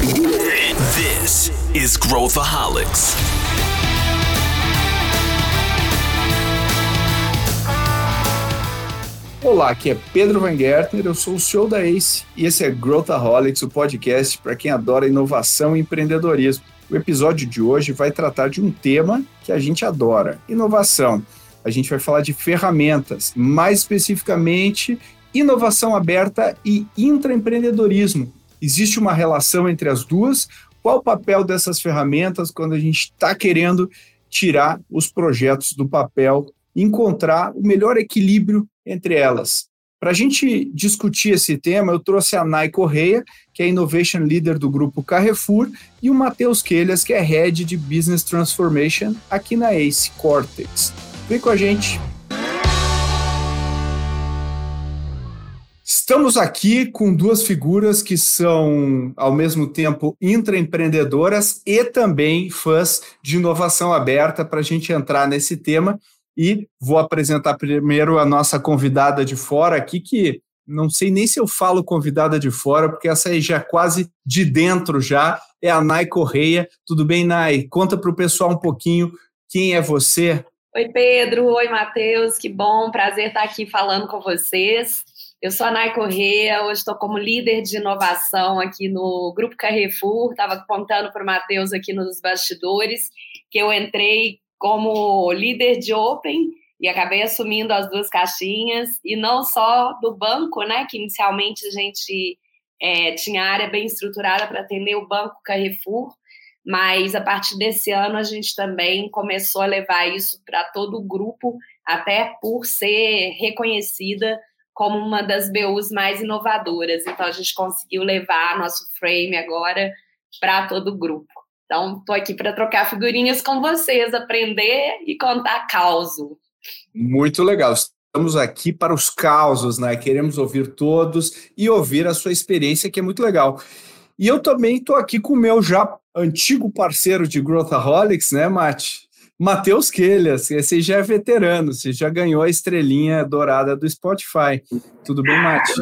This is Growthaholics. Olá, aqui é Pedro Van Gertner, eu sou o CEO da ACE e esse é Growthaholics, o podcast para quem adora inovação e empreendedorismo. O episódio de hoje vai tratar de um tema que a gente adora: inovação. A gente vai falar de ferramentas, mais especificamente inovação aberta e intraempreendedorismo. Existe uma relação entre as duas? Qual o papel dessas ferramentas quando a gente está querendo tirar os projetos do papel, encontrar o melhor equilíbrio entre elas? Para a gente discutir esse tema, eu trouxe a Nai Correia, que é Innovation Leader do grupo Carrefour, e o Matheus Quelhas, que é Head de Business Transformation aqui na ACE Cortex. Vem com a gente! Estamos aqui com duas figuras que são, ao mesmo tempo, intraempreendedoras e também fãs de inovação aberta para a gente entrar nesse tema. E vou apresentar primeiro a nossa convidada de fora aqui, que não sei nem se eu falo convidada de fora, porque essa aí já é quase de dentro já, é a Nai Correia. Tudo bem, Nai? Conta para o pessoal um pouquinho quem é você. Oi, Pedro. Oi, Matheus. Que bom, prazer estar aqui falando com vocês. Eu sou a Nai Corrêa, hoje estou como líder de inovação aqui no Grupo Carrefour. Estava contando para o Matheus aqui nos bastidores que eu entrei como líder de Open e acabei assumindo as duas caixinhas, e não só do banco, né? Que inicialmente a gente é, tinha área bem estruturada para atender o Banco Carrefour, mas a partir desse ano a gente também começou a levar isso para todo o grupo, até por ser reconhecida como uma das BUs mais inovadoras. Então, a gente conseguiu levar nosso frame agora para todo o grupo. Então, estou aqui para trocar figurinhas com vocês, aprender e contar causo. Muito legal. Estamos aqui para os causos, né? Queremos ouvir todos e ouvir a sua experiência, que é muito legal. E eu também estou aqui com o meu já antigo parceiro de Growthaholics, né, Mate? Matheus Quelhas, esse já é veterano, você já ganhou a estrelinha dourada do Spotify. Tudo bem, Mate?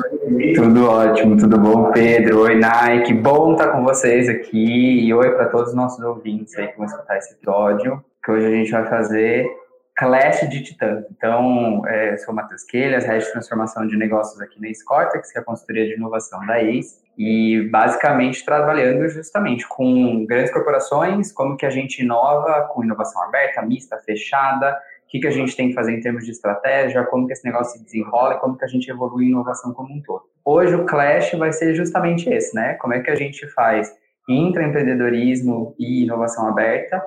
Tudo ótimo, tudo bom, Pedro? Oi, Nike. Bom estar com vocês aqui. E oi para todos os nossos ouvintes aí que vão escutar esse episódio, que hoje a gente vai fazer Clash de Titãs. Então, é, sou o Matheus Quelhas, Head de Transformação de Negócios aqui na Scortex, que é a consultoria de inovação da ACE e basicamente trabalhando justamente com grandes corporações, como que a gente inova com inovação aberta, mista, fechada, o que, que a gente tem que fazer em termos de estratégia, como que esse negócio se desenrola e como que a gente evolui a inovação como um todo. Hoje o Clash vai ser justamente esse, né? Como é que a gente faz intraempreendedorismo e inovação aberta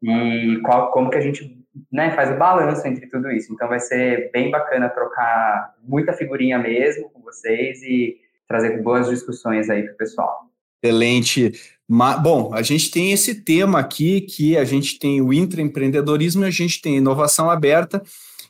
e qual, como que a gente né, faz o balanço entre tudo isso. Então vai ser bem bacana trocar muita figurinha mesmo com vocês e trazer boas discussões aí para o pessoal. Excelente. Bom, a gente tem esse tema aqui que a gente tem o intraempreendedorismo a gente tem inovação aberta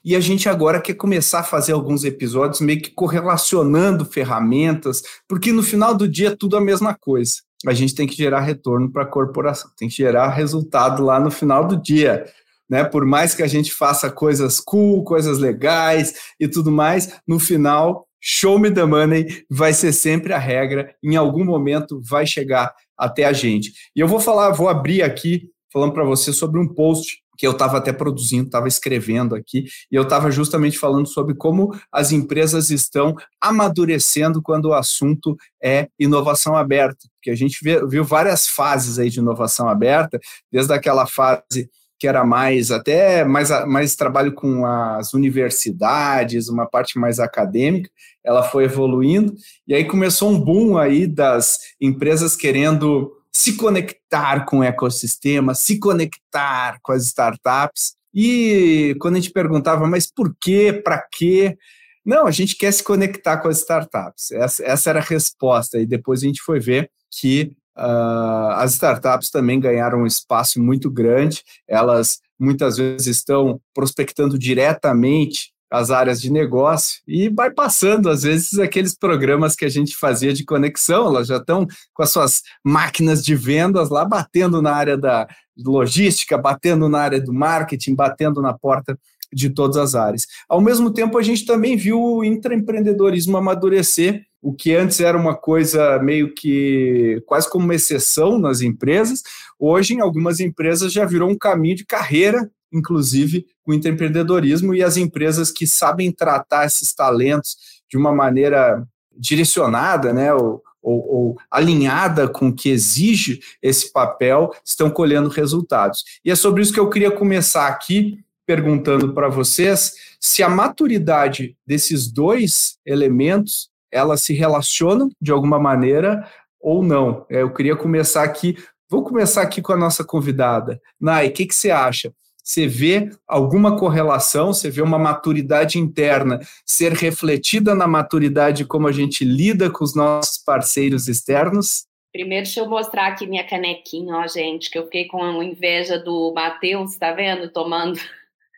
e a gente agora quer começar a fazer alguns episódios meio que correlacionando ferramentas, porque no final do dia é tudo a mesma coisa. A gente tem que gerar retorno para a corporação, tem que gerar resultado lá no final do dia. Né? Por mais que a gente faça coisas cool, coisas legais e tudo mais, no final show me the money vai ser sempre a regra, em algum momento vai chegar até a gente. E eu vou falar, vou abrir aqui falando para você sobre um post que eu estava até produzindo, estava escrevendo aqui, e eu estava justamente falando sobre como as empresas estão amadurecendo quando o assunto é inovação aberta, porque a gente viu várias fases aí de inovação aberta, desde aquela fase que era mais até mais, mais trabalho com as universidades, uma parte mais acadêmica, ela foi evoluindo, e aí começou um boom aí das empresas querendo se conectar com o ecossistema, se conectar com as startups. E quando a gente perguntava, mas por quê, para quê? Não, a gente quer se conectar com as startups. Essa, essa era a resposta. E depois a gente foi ver que Uh, as startups também ganharam um espaço muito grande, elas muitas vezes estão prospectando diretamente as áreas de negócio e vai passando, às vezes, aqueles programas que a gente fazia de conexão, elas já estão com as suas máquinas de vendas lá, batendo na área da logística, batendo na área do marketing, batendo na porta de todas as áreas. Ao mesmo tempo, a gente também viu o intraempreendedorismo amadurecer, o que antes era uma coisa meio que quase como uma exceção nas empresas, hoje em algumas empresas já virou um caminho de carreira, inclusive o intraempreendedorismo e as empresas que sabem tratar esses talentos de uma maneira direcionada, né, ou, ou, ou, alinhada com o que exige esse papel, estão colhendo resultados. E é sobre isso que eu queria começar aqui, perguntando para vocês se a maturidade desses dois elementos elas se relacionam de alguma maneira ou não. É, eu queria começar aqui, vou começar aqui com a nossa convidada. Nai, o que, que você acha? Você vê alguma correlação, você vê uma maturidade interna ser refletida na maturidade como a gente lida com os nossos parceiros externos? Primeiro, deixa eu mostrar aqui minha canequinha, ó, gente, que eu fiquei com inveja do Matheus, tá vendo? Tomando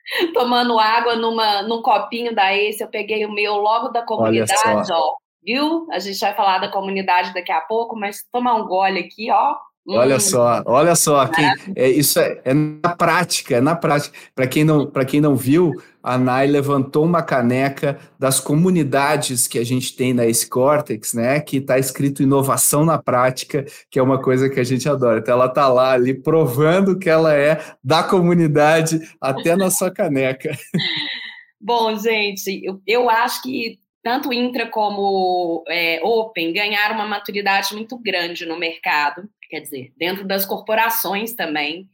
tomando água numa, num copinho da Ace, eu peguei o meu logo da comunidade, ó. Viu? A gente vai falar da comunidade daqui a pouco, mas tomar um gole aqui, ó. Olha hum. só, olha só, quem, é, isso é, é, na prática, é na prática. Para quem, não, quem não viu, a Nai levantou uma caneca das comunidades que a gente tem na Ace Cortex, né? Que está escrito inovação na prática, que é uma coisa que a gente adora. Então ela está lá ali provando que ela é da comunidade até na sua caneca. Bom, gente, eu, eu acho que tanto Intra como é, Open ganharam uma maturidade muito grande no mercado quer dizer, dentro das corporações também,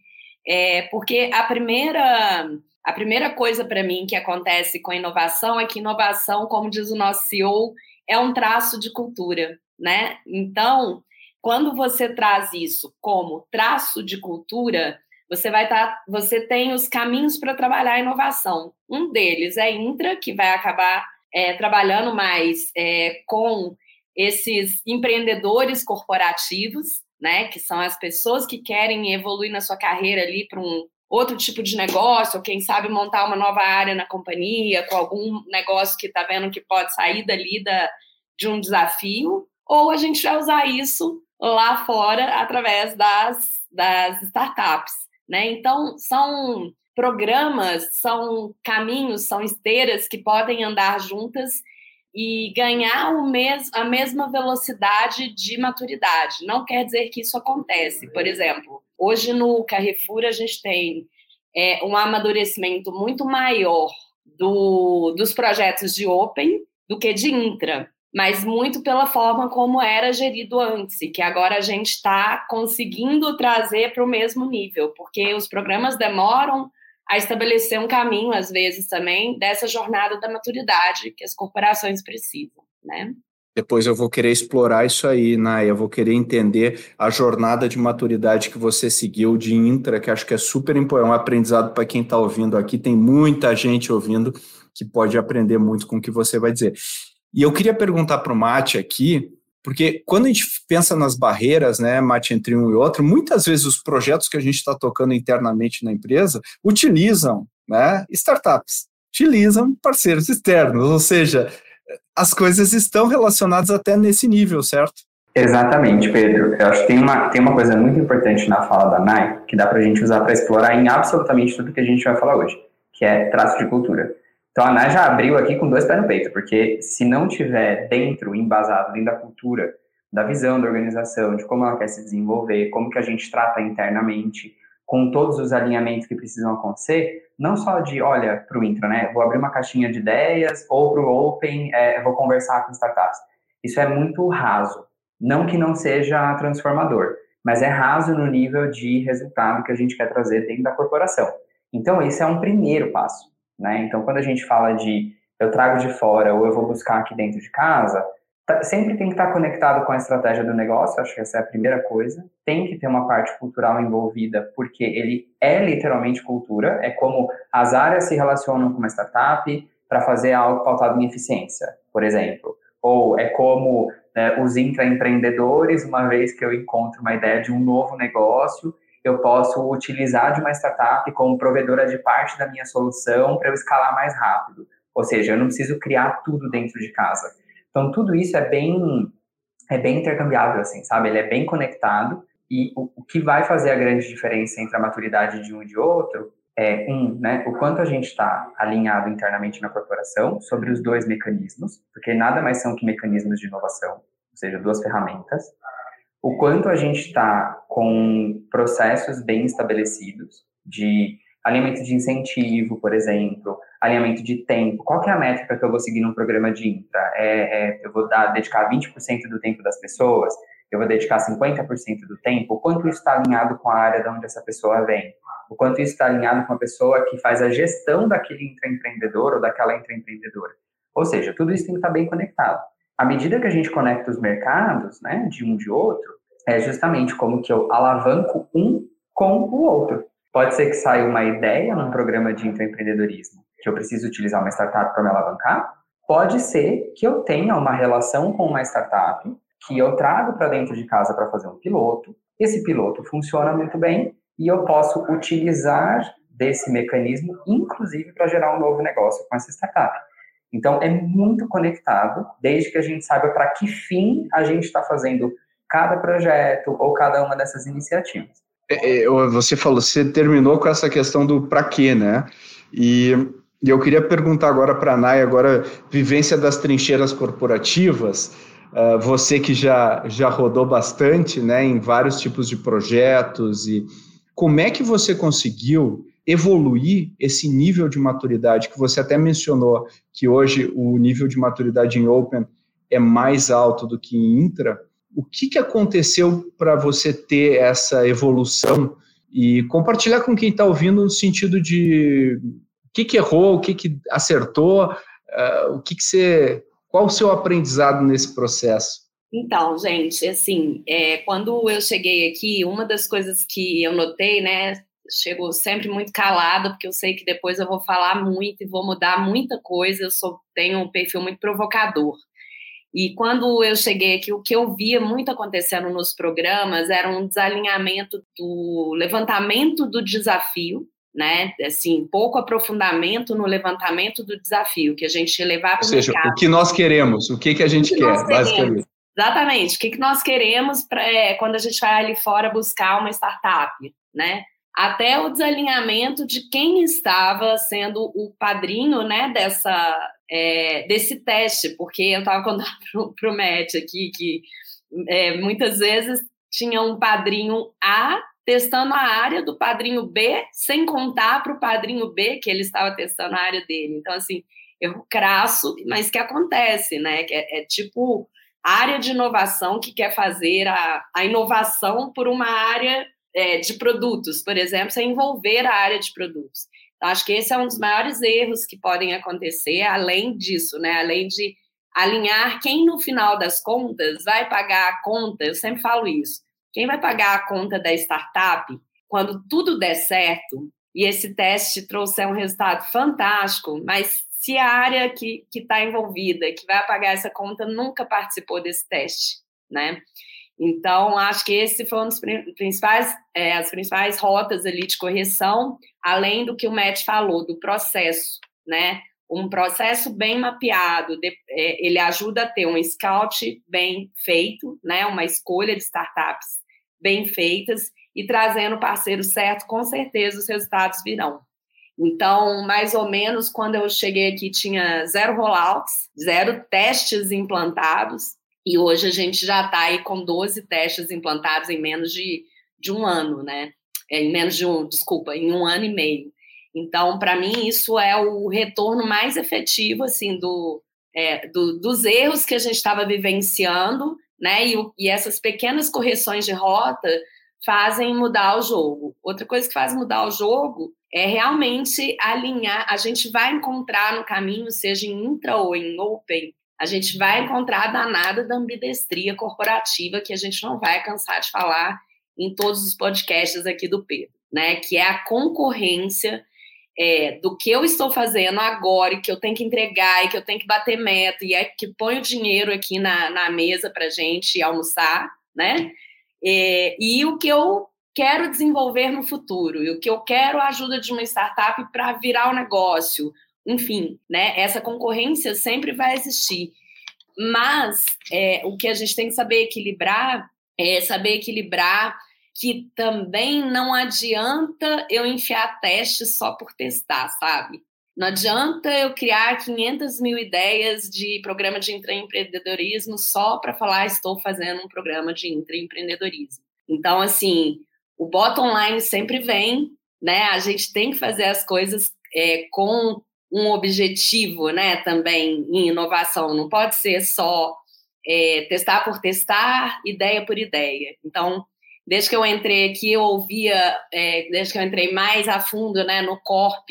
é, porque a primeira a primeira coisa para mim que acontece com a inovação é que inovação, como diz o nosso CEO, é um traço de cultura, né? Então, quando você traz isso como traço de cultura, você vai tá, você tem os caminhos para trabalhar a inovação. Um deles é Intra, que vai acabar é, trabalhando mais é, com esses empreendedores corporativos, né? Que são as pessoas que querem evoluir na sua carreira ali para um outro tipo de negócio, ou quem sabe montar uma nova área na companhia, com algum negócio que está vendo que pode sair dali da, de um desafio, ou a gente vai usar isso lá fora através das, das startups, né? Então, são programas, são caminhos, são esteiras que podem andar juntas e ganhar o mes a mesma velocidade de maturidade. Não quer dizer que isso acontece. Por exemplo, hoje no Carrefour a gente tem é, um amadurecimento muito maior do, dos projetos de Open do que de Intra, mas muito pela forma como era gerido antes, e que agora a gente está conseguindo trazer para o mesmo nível, porque os programas demoram a estabelecer um caminho, às vezes, também, dessa jornada da maturidade que as corporações precisam, né? Depois eu vou querer explorar isso aí, Naya. Eu vou querer entender a jornada de maturidade que você seguiu de intra, que acho que é super importante, é um aprendizado para quem está ouvindo aqui. Tem muita gente ouvindo que pode aprender muito com o que você vai dizer. E eu queria perguntar para o Mate aqui, porque quando a gente pensa nas barreiras, né, mate entre um e outro, muitas vezes os projetos que a gente está tocando internamente na empresa utilizam né, startups, utilizam parceiros externos, ou seja, as coisas estão relacionadas até nesse nível, certo? Exatamente, Pedro. Eu acho que tem uma, tem uma coisa muito importante na fala da Nai que dá para a gente usar para explorar em absolutamente tudo que a gente vai falar hoje, que é traço de cultura. Então a Ana já abriu aqui com dois pés no peito, porque se não tiver dentro, embasado dentro da cultura, da visão da organização, de como ela quer se desenvolver, como que a gente trata internamente, com todos os alinhamentos que precisam acontecer, não só de, olha, para o intra, né, vou abrir uma caixinha de ideias, ou para o open, é, vou conversar com startups. Isso é muito raso. Não que não seja transformador, mas é raso no nível de resultado que a gente quer trazer dentro da corporação. Então, esse é um primeiro passo. Né? Então, quando a gente fala de eu trago de fora ou eu vou buscar aqui dentro de casa, tá, sempre tem que estar conectado com a estratégia do negócio, acho que essa é a primeira coisa. Tem que ter uma parte cultural envolvida, porque ele é literalmente cultura, é como as áreas se relacionam com uma startup para fazer algo pautado em eficiência, por exemplo. Ou é como né, os intraempreendedores, uma vez que eu encontro uma ideia de um novo negócio, eu posso utilizar de uma startup como provedora de parte da minha solução para eu escalar mais rápido. Ou seja, eu não preciso criar tudo dentro de casa. Então, tudo isso é bem, é bem intercambiável, assim, sabe? Ele é bem conectado e o, o que vai fazer a grande diferença entre a maturidade de um e de outro é, um, né, o quanto a gente está alinhado internamente na corporação sobre os dois mecanismos, porque nada mais são que mecanismos de inovação, ou seja, duas ferramentas. O quanto a gente está com processos bem estabelecidos de alinhamento de incentivo, por exemplo, alinhamento de tempo. Qual que é a métrica que eu vou seguir num programa de intra? É, é, eu vou dar, dedicar 20% do tempo das pessoas? Eu vou dedicar 50% do tempo? O quanto isso está alinhado com a área de onde essa pessoa vem? O quanto isso está alinhado com a pessoa que faz a gestão daquele intraempreendedor ou daquela intraempreendedora? Ou seja, tudo isso tem que estar tá bem conectado. À medida que a gente conecta os mercados, né, de um de outro, é justamente como que eu alavanco um com o outro. Pode ser que saia uma ideia num programa de intraempreendedorismo, que eu preciso utilizar uma startup para me alavancar. Pode ser que eu tenha uma relação com uma startup que eu trago para dentro de casa para fazer um piloto. Esse piloto funciona muito bem e eu posso utilizar desse mecanismo, inclusive para gerar um novo negócio com essa startup. Então, é muito conectado, desde que a gente saiba para que fim a gente está fazendo cada projeto ou cada uma dessas iniciativas. É, é, você falou, você terminou com essa questão do para quê, né? E, eu queria perguntar agora para a Nay, agora, vivência das trincheiras corporativas, uh, você que já, já rodou bastante, né, em vários tipos de projetos, e como é que você conseguiu evoluir esse nível de maturidade que você até mencionou, que hoje o nível de maturidade em Open é mais alto do que em Intra, o que, que aconteceu para você ter essa evolução e compartilhar com quem está ouvindo no sentido de o que, que errou, o que, que acertou, uh, o que, que você. Qual o seu aprendizado nesse processo? Então, gente, assim, é, quando eu cheguei aqui, uma das coisas que eu notei, né, chegou sempre muito calada, porque eu sei que depois eu vou falar muito e vou mudar muita coisa, eu sou, tenho um perfil muito provocador. E quando eu cheguei aqui, o que eu via muito acontecendo nos programas era um desalinhamento do levantamento do desafio, né? Assim, pouco aprofundamento no levantamento do desafio, que a gente levar para o Ou seja, mercado. o que nós queremos, o que, que a gente que quer, basicamente. Exatamente, o que, que nós queremos pra, é, quando a gente vai ali fora buscar uma startup, né? Até o desalinhamento de quem estava sendo o padrinho né, dessa, é, desse teste, porque eu estava contando para o Matt aqui que é, muitas vezes tinha um padrinho A testando a área do padrinho B, sem contar para o padrinho B que ele estava testando a área dele. Então, assim, erro crasso, mas que acontece, né? Que é, é tipo área de inovação que quer fazer a, a inovação por uma área é, de produtos, por exemplo, sem envolver a área de produtos. Então, acho que esse é um dos maiores erros que podem acontecer, além disso, né? Além de alinhar quem, no final das contas, vai pagar a conta, eu sempre falo isso, quem vai pagar a conta da startup, quando tudo der certo, e esse teste trouxer um resultado fantástico, mas se a área que está envolvida, que vai pagar essa conta, nunca participou desse teste, né? Então, acho que esse foi um dos principais, é, as principais rotas ali de correção, além do que o Matt falou, do processo, né? Um processo bem mapeado, de, é, ele ajuda a ter um scout bem feito, né? Uma escolha de startups bem feitas e trazendo o parceiro certo, com certeza os resultados virão. Então, mais ou menos, quando eu cheguei aqui, tinha zero rollouts, zero testes implantados, e hoje a gente já está aí com 12 testes implantados em menos de, de um ano, né? É, em menos de um, desculpa, em um ano e meio. Então, para mim, isso é o retorno mais efetivo, assim, do, é, do dos erros que a gente estava vivenciando, né? E, e essas pequenas correções de rota fazem mudar o jogo. Outra coisa que faz mudar o jogo é realmente alinhar. A gente vai encontrar no caminho, seja em intra ou em open, a gente vai encontrar a danada da ambidestria corporativa que a gente não vai cansar de falar em todos os podcasts aqui do Pedro, né? Que é a concorrência é, do que eu estou fazendo agora e que eu tenho que entregar e que eu tenho que bater meta e é que põe o dinheiro aqui na, na mesa para gente almoçar, né? É, e o que eu quero desenvolver no futuro e o que eu quero a ajuda de uma startup para virar o um negócio, enfim, né? Essa concorrência sempre vai existir. Mas é, o que a gente tem que saber equilibrar é saber equilibrar que também não adianta eu enfiar teste só por testar, sabe? Não adianta eu criar 500 mil ideias de programa de intraempreendedorismo só para falar estou fazendo um programa de intraempreendedorismo. Então, assim, o bottom line sempre vem, né? A gente tem que fazer as coisas é, com um objetivo, né? Também em inovação. Não pode ser só é, testar por testar, ideia por ideia. Então, desde que eu entrei aqui, eu ouvia, é, desde que eu entrei mais a fundo, né, no Corp,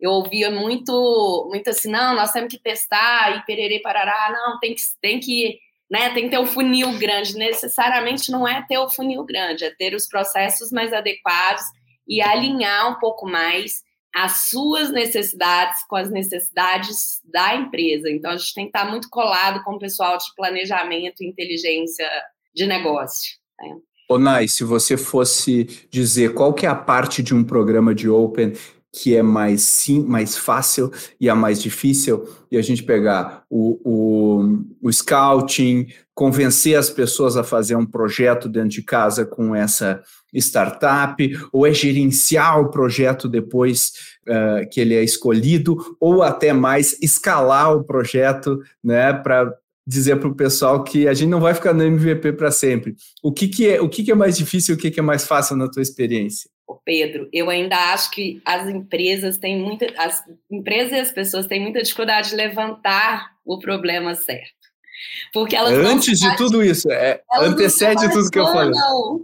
eu ouvia muito, muito assim, não, nós temos que testar e pererê parará, não, tem que, tem que, né, tem que ter um funil grande. Necessariamente não é ter o funil grande, é ter os processos mais adequados e alinhar um pouco mais as suas necessidades com as necessidades da empresa. Então, a gente tem que estar muito colado com o pessoal de planejamento e inteligência de negócio. Né? Onai, se você fosse dizer qual que é a parte de um programa de Open que é mais sim, mais fácil e a mais difícil, e a gente pegar o, o, o scouting, convencer as pessoas a fazer um projeto dentro de casa com essa startup, ou é gerenciar o projeto depois uh, que ele é escolhido, ou até mais escalar o projeto né, para dizer para o pessoal que a gente não vai ficar no MVP para sempre. O que, que é o que, que é mais difícil e o que, que é mais fácil na tua experiência? Pedro, eu ainda acho que as empresas têm muita, as empresas e as pessoas têm muita dificuldade de levantar o problema certo. Porque elas Antes de tudo isso, é, antecede tudo que eu falei.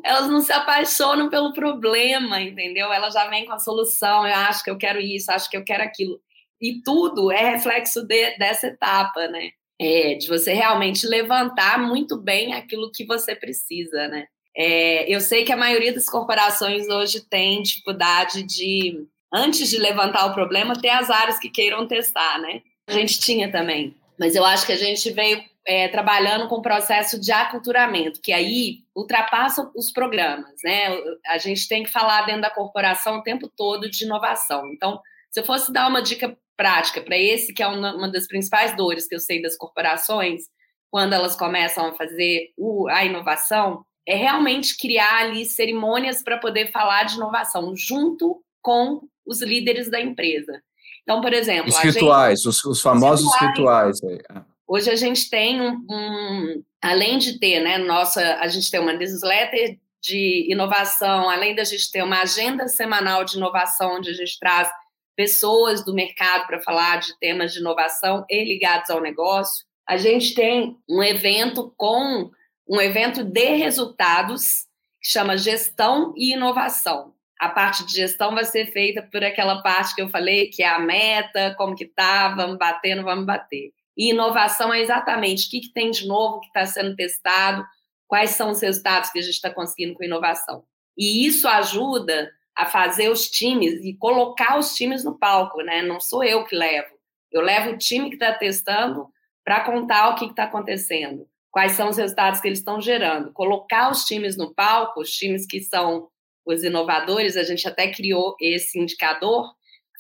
Elas não se apaixonam pelo problema, entendeu? Elas já vêm com a solução, eu acho que eu quero isso, acho que eu quero aquilo. E tudo é reflexo de, dessa etapa, né? É, de você realmente levantar muito bem aquilo que você precisa, né? É, eu sei que a maioria das corporações hoje tem dificuldade de, antes de levantar o problema, ter as áreas que queiram testar, né? A gente tinha também. Mas eu acho que a gente veio é, trabalhando com o processo de aculturamento, que aí ultrapassa os programas, né? A gente tem que falar dentro da corporação o tempo todo de inovação. Então, se eu fosse dar uma dica prática para esse, que é uma das principais dores que eu sei das corporações, quando elas começam a fazer a inovação, é realmente criar ali cerimônias para poder falar de inovação junto com os líderes da empresa. Então, por exemplo, os rituais, gente, os, os, famosos os rituais. rituais. É. Hoje a gente tem um, um, além de ter, né, nossa, a gente tem uma newsletter de inovação, além da gente ter uma agenda semanal de inovação, onde a gente traz pessoas do mercado para falar de temas de inovação e ligados ao negócio. A gente tem um evento com um evento de resultados que chama Gestão e Inovação. A parte de gestão vai ser feita por aquela parte que eu falei, que é a meta, como que tá, vamos bater, não vamos bater. E inovação é exatamente o que, que tem de novo que está sendo testado, quais são os resultados que a gente está conseguindo com inovação. E isso ajuda a fazer os times e colocar os times no palco, né? Não sou eu que levo. Eu levo o time que está testando para contar o que está acontecendo quais são os resultados que eles estão gerando. Colocar os times no palco, os times que são os inovadores, a gente até criou esse indicador,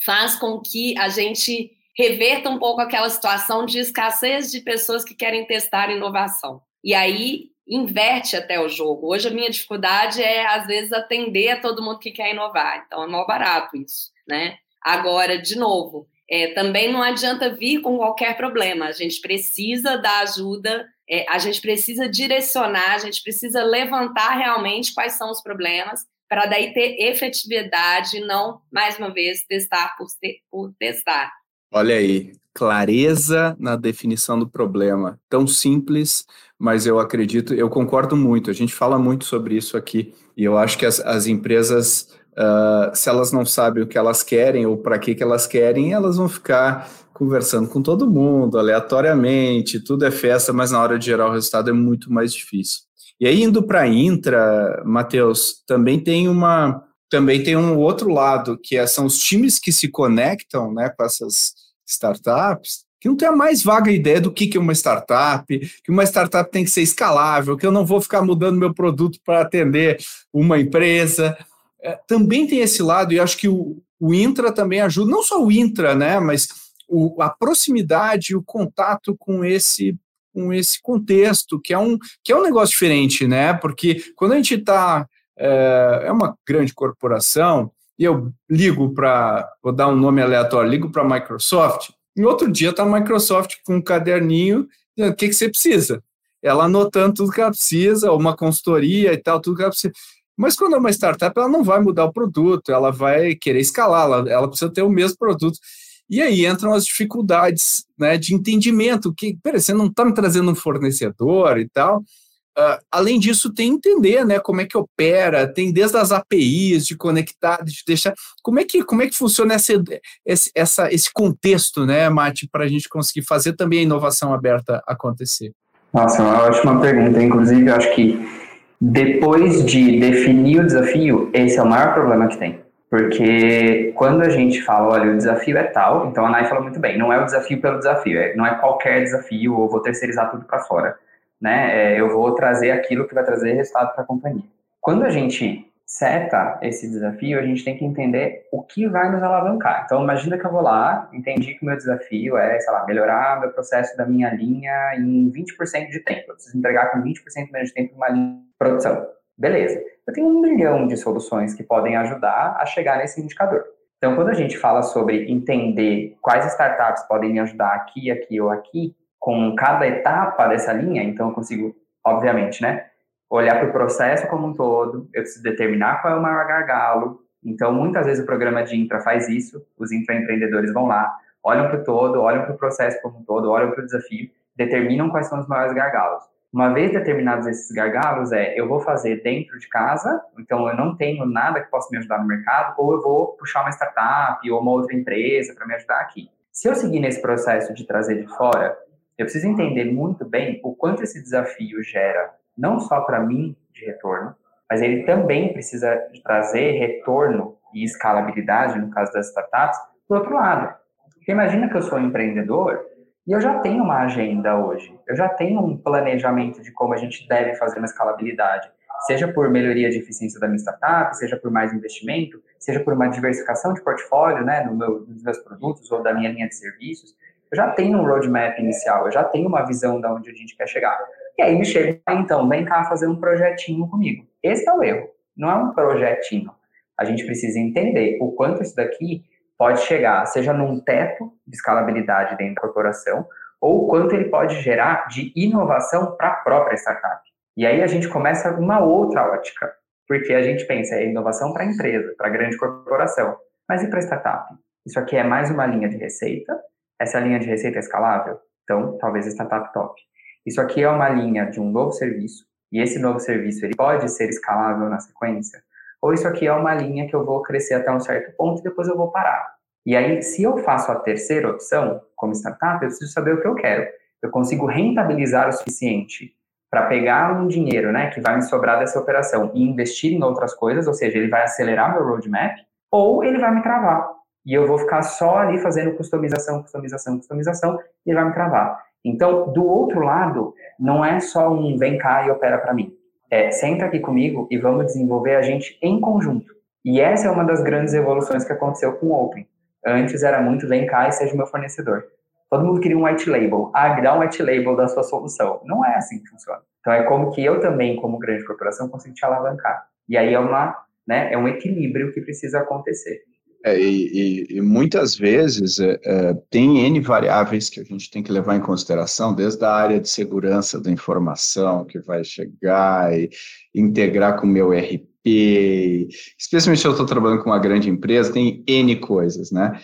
faz com que a gente reverta um pouco aquela situação de escassez de pessoas que querem testar inovação. E aí inverte até o jogo. Hoje a minha dificuldade é às vezes atender a todo mundo que quer inovar. Então é mal barato isso, né? Agora, de novo, é, também não adianta vir com qualquer problema. A gente precisa da ajuda, é, a gente precisa direcionar, a gente precisa levantar realmente quais são os problemas para daí ter efetividade, não, mais uma vez, testar por, te, por testar. Olha aí, clareza na definição do problema. Tão simples, mas eu acredito, eu concordo muito. A gente fala muito sobre isso aqui e eu acho que as, as empresas Uh, se elas não sabem o que elas querem ou para que, que elas querem, elas vão ficar conversando com todo mundo, aleatoriamente, tudo é festa, mas na hora de gerar o resultado é muito mais difícil. E aí, indo para a Intra, Matheus, também tem uma também tem um outro lado, que é, são os times que se conectam né, com essas startups, que não tem a mais vaga ideia do que, que é uma startup, que uma startup tem que ser escalável, que eu não vou ficar mudando meu produto para atender uma empresa é, também tem esse lado, e acho que o, o intra também ajuda, não só o intra, né, mas o, a proximidade, o contato com esse com esse contexto, que é um, que é um negócio diferente, né? Porque quando a gente está é, é uma grande corporação, e eu ligo para, vou dar um nome aleatório, ligo para a Microsoft, e outro dia está a Microsoft com um caderninho, o que, que você precisa? Ela anotando tudo que ela precisa, uma consultoria e tal, tudo que ela precisa. Mas quando é uma startup, ela não vai mudar o produto, ela vai querer escalar, ela, ela precisa ter o mesmo produto. E aí entram as dificuldades né, de entendimento, que, peraí, você não está me trazendo um fornecedor e tal. Uh, além disso, tem entender né, como é que opera, tem desde as APIs de conectar, de deixar. Como é que, como é que funciona essa, esse, essa, esse contexto, né, Mate, para a gente conseguir fazer também a inovação aberta acontecer? Nossa, uma ótima pergunta. Inclusive, eu acho que depois de definir o desafio, esse é o maior problema que tem. Porque quando a gente fala, olha, o desafio é tal, então a Nai falou muito bem, não é o desafio pelo desafio, é, não é qualquer desafio ou vou terceirizar tudo para fora, né? É, eu vou trazer aquilo que vai trazer resultado para a companhia. Quando a gente seta esse desafio, a gente tem que entender o que vai nos alavancar. Então, imagina que eu vou lá, entendi que o meu desafio é, sei lá, melhorar o processo da minha linha em 20% de tempo. Eu preciso entregar com 20% menos tempo uma linha de produção. Beleza. Eu tenho um milhão de soluções que podem ajudar a chegar nesse indicador. Então, quando a gente fala sobre entender quais startups podem me ajudar aqui, aqui ou aqui, com cada etapa dessa linha, então eu consigo, obviamente, né, olhar para o processo como um todo, eu preciso determinar qual é o maior gargalo. Então, muitas vezes o programa de infra faz isso, os intraempreendedores vão lá, olham para o todo, olham para o processo como um todo, olham para o desafio, determinam quais são os maiores gargalos. Uma vez determinados esses gargalos, é eu vou fazer dentro de casa, então eu não tenho nada que possa me ajudar no mercado, ou eu vou puxar uma startup ou uma outra empresa para me ajudar aqui. Se eu seguir nesse processo de trazer de fora, eu preciso entender muito bem o quanto esse desafio gera não só para mim de retorno, mas ele também precisa trazer retorno e escalabilidade, no caso das startups, do outro lado. Porque imagina que eu sou um empreendedor e eu já tenho uma agenda hoje, eu já tenho um planejamento de como a gente deve fazer uma escalabilidade, seja por melhoria de eficiência da minha startup, seja por mais investimento, seja por uma diversificação de portfólio, né, no meu, nos meus produtos ou da minha linha de serviços. Eu já tenho um roadmap inicial, eu já tenho uma visão de onde a gente quer chegar. E aí me chega, então, vem cá fazer um projetinho comigo. Esse é o erro. Não é um projetinho. A gente precisa entender o quanto isso daqui pode chegar, seja num teto de escalabilidade dentro da corporação, ou quanto ele pode gerar de inovação para a própria startup. E aí a gente começa uma outra ótica, porque a gente pensa, é inovação para a empresa, para a grande corporação. Mas e para a startup? Isso aqui é mais uma linha de receita, essa linha de receita é escalável? Então, talvez a startup top. Isso aqui é uma linha de um novo serviço, e esse novo serviço ele pode ser escalável na sequência, ou isso aqui é uma linha que eu vou crescer até um certo ponto e depois eu vou parar. E aí, se eu faço a terceira opção, como startup, eu preciso saber o que eu quero. Eu consigo rentabilizar o suficiente para pegar um dinheiro né, que vai me sobrar dessa operação e investir em outras coisas, ou seja, ele vai acelerar meu roadmap, ou ele vai me travar. E eu vou ficar só ali fazendo customização, customização, customização, e ele vai me travar. Então, do outro lado, não é só um vem cá e opera para mim. É, senta aqui comigo e vamos desenvolver a gente em conjunto. E essa é uma das grandes evoluções que aconteceu com o Open. Antes era muito vem cá e seja meu fornecedor. Todo mundo queria um white label. Ah, me dá um white label da sua solução. Não é assim que funciona. Então é como que eu também, como grande corporação, consigo te alavancar. E aí é uma, né, é um equilíbrio que precisa acontecer. É, e, e, e, muitas vezes é, é, tem N variáveis que a gente tem que levar em consideração, desde a área de segurança da informação que vai chegar e integrar com o meu RP, especialmente se eu estou trabalhando com uma grande empresa, tem N coisas, né?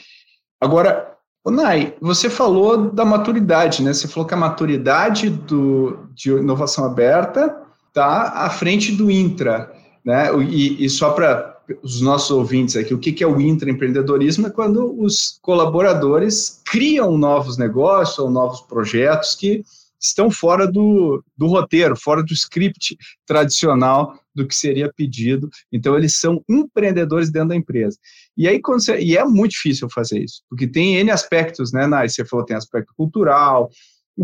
Agora, Nai, você falou da maturidade, né? Você falou que a maturidade do, de inovação aberta está à frente do intra, né? E, e só para os nossos ouvintes aqui, o que é o intraempreendedorismo? É quando os colaboradores criam novos negócios ou novos projetos que estão fora do, do roteiro, fora do script tradicional do que seria pedido. Então, eles são empreendedores dentro da empresa. E aí, quando você, e é muito difícil fazer isso, porque tem N aspectos, né, Nai? Você falou, tem aspecto cultural,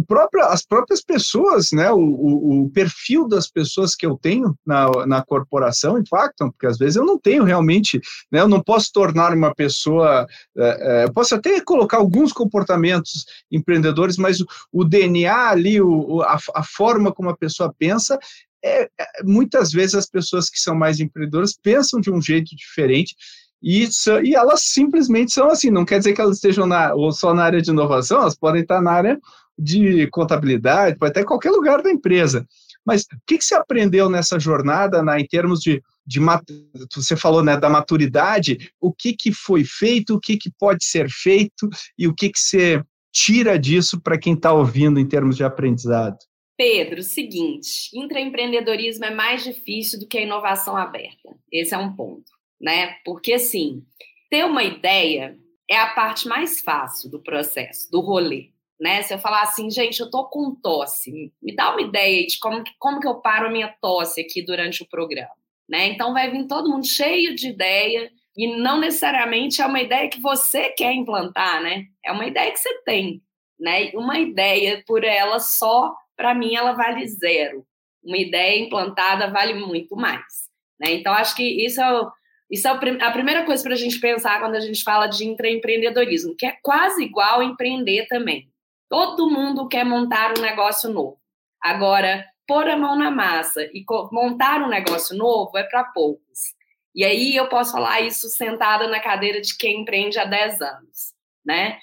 próprio, as próprias pessoas, né, o, o, o, perfil das pessoas que eu tenho na, na corporação impactam, porque às vezes eu não tenho realmente, né, eu não posso tornar uma pessoa, é, é, eu posso até colocar alguns comportamentos empreendedores, mas o, o DNA ali, o, a, a forma como a pessoa pensa, é, é, muitas vezes as pessoas que são mais empreendedoras pensam de um jeito diferente e, e elas simplesmente são assim, não quer dizer que elas estejam na, ou só na área de inovação, elas podem estar na área de contabilidade, pode até qualquer lugar da empresa. Mas o que, que você aprendeu nessa jornada, né, em termos de, de você falou né, da maturidade, o que, que foi feito, o que, que pode ser feito e o que, que você tira disso para quem está ouvindo em termos de aprendizado? Pedro, seguinte, intraempreendedorismo é mais difícil do que a inovação aberta. Esse é um ponto né? Porque assim, ter uma ideia é a parte mais fácil do processo, do rolê, né? Se eu falar assim, gente, eu tô com tosse, me dá uma ideia de como, como que eu paro a minha tosse aqui durante o programa, né? Então vai vir todo mundo cheio de ideia e não necessariamente é uma ideia que você quer implantar, né? É uma ideia que você tem, né? Uma ideia por ela só, para mim, ela vale zero. Uma ideia implantada vale muito mais, né? Então acho que isso é o isso é a primeira coisa para a gente pensar quando a gente fala de intraempreendedorismo, que é quase igual empreender também. Todo mundo quer montar um negócio novo. Agora, pôr a mão na massa e montar um negócio novo é para poucos. E aí eu posso falar isso sentada na cadeira de quem empreende há 10 anos, né?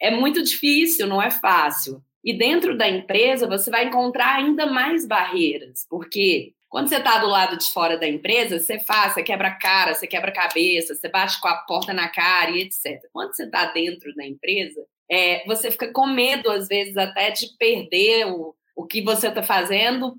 É muito difícil, não é fácil. E dentro da empresa você vai encontrar ainda mais barreiras, porque quando você está do lado de fora da empresa, você faz, você quebra cara, você quebra cabeça, você bate com a porta na cara e etc. Quando você está dentro da empresa, é, você fica com medo, às vezes, até de perder o, o que você está fazendo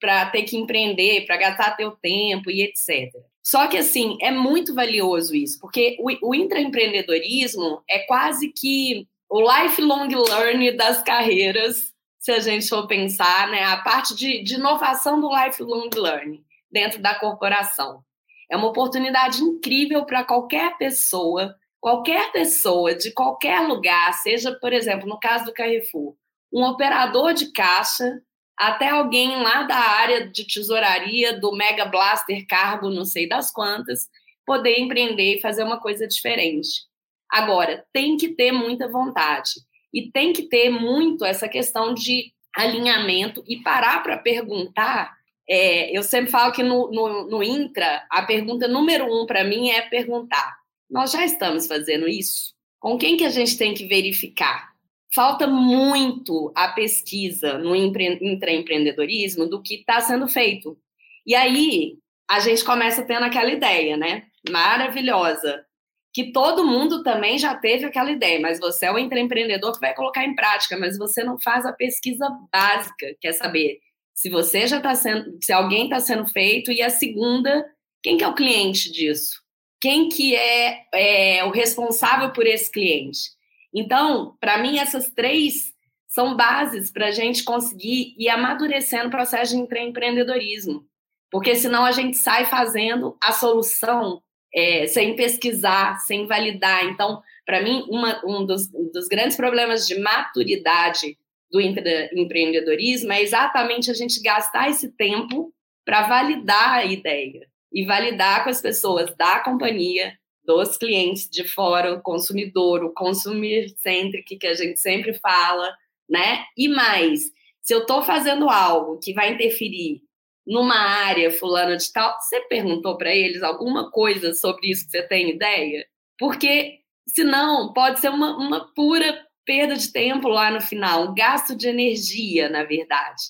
para ter que empreender, para gastar teu tempo e etc. Só que, assim, é muito valioso isso, porque o, o intraempreendedorismo é quase que o lifelong learning das carreiras se a gente for pensar, né, a parte de, de inovação do lifelong learning dentro da corporação. É uma oportunidade incrível para qualquer pessoa, qualquer pessoa de qualquer lugar, seja, por exemplo, no caso do Carrefour, um operador de caixa, até alguém lá da área de tesouraria do Mega Blaster Cargo, não sei das quantas, poder empreender e fazer uma coisa diferente. Agora, tem que ter muita vontade. E tem que ter muito essa questão de alinhamento e parar para perguntar. É, eu sempre falo que no, no, no Intra, a pergunta número um para mim é perguntar: nós já estamos fazendo isso? Com quem que a gente tem que verificar? Falta muito a pesquisa no intraempreendedorismo do que está sendo feito. E aí a gente começa tendo aquela ideia, né? Maravilhosa que todo mundo também já teve aquela ideia, mas você é o empreendedor que vai colocar em prática, mas você não faz a pesquisa básica, quer saber se você já está sendo, se alguém está sendo feito, e a segunda, quem que é o cliente disso? Quem que é, é o responsável por esse cliente? Então, para mim, essas três são bases para a gente conseguir ir amadurecendo o processo de empreendedorismo. Porque senão a gente sai fazendo a solução é, sem pesquisar, sem validar. Então, para mim, uma, um dos, dos, grandes problemas de maturidade do empreendedorismo é exatamente a gente gastar esse tempo para validar a ideia e validar com as pessoas da companhia, dos clientes de fora, o consumidor, o consumir centric que a gente sempre fala, né? E mais, se eu estou fazendo algo que vai interferir numa área fulana de tal, você perguntou para eles alguma coisa sobre isso que você tem ideia? Porque senão pode ser uma, uma pura perda de tempo lá no final, um gasto de energia, na verdade.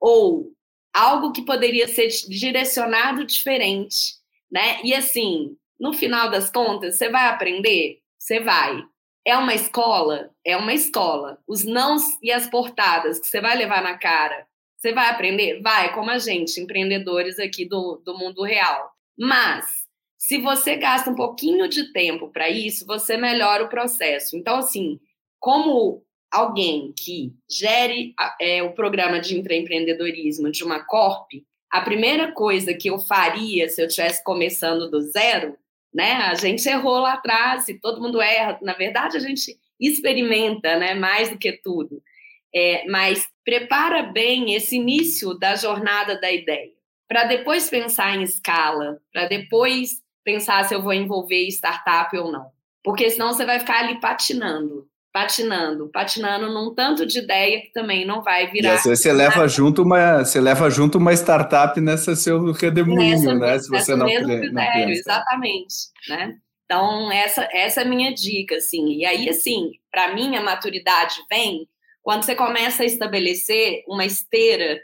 Ou algo que poderia ser direcionado diferente, né? E assim, no final das contas, você vai aprender? Você vai. É uma escola? É uma escola. Os nãos e as portadas que você vai levar na cara você vai aprender? Vai, como a gente, empreendedores aqui do, do mundo real. Mas, se você gasta um pouquinho de tempo para isso, você melhora o processo. Então, assim, como alguém que gere é, o programa de empreendedorismo de uma Corp, a primeira coisa que eu faria se eu estivesse começando do zero, né? A gente errou lá atrás e todo mundo erra. Na verdade, a gente experimenta, né? Mais do que tudo. É, mas prepara bem esse início da jornada da ideia, para depois pensar em escala, para depois pensar se eu vou envolver startup ou não. Porque senão você vai ficar ali patinando. Patinando, patinando num tanto de ideia que também não vai virar. E às vezes você leva junto uma, você leva junto uma startup nessa seu redemoinho, né? Se você não, mesmo critério, não pensa. exatamente, né? Então essa essa é a minha dica, assim. E aí assim, para mim a maturidade vem quando você começa a estabelecer uma esteira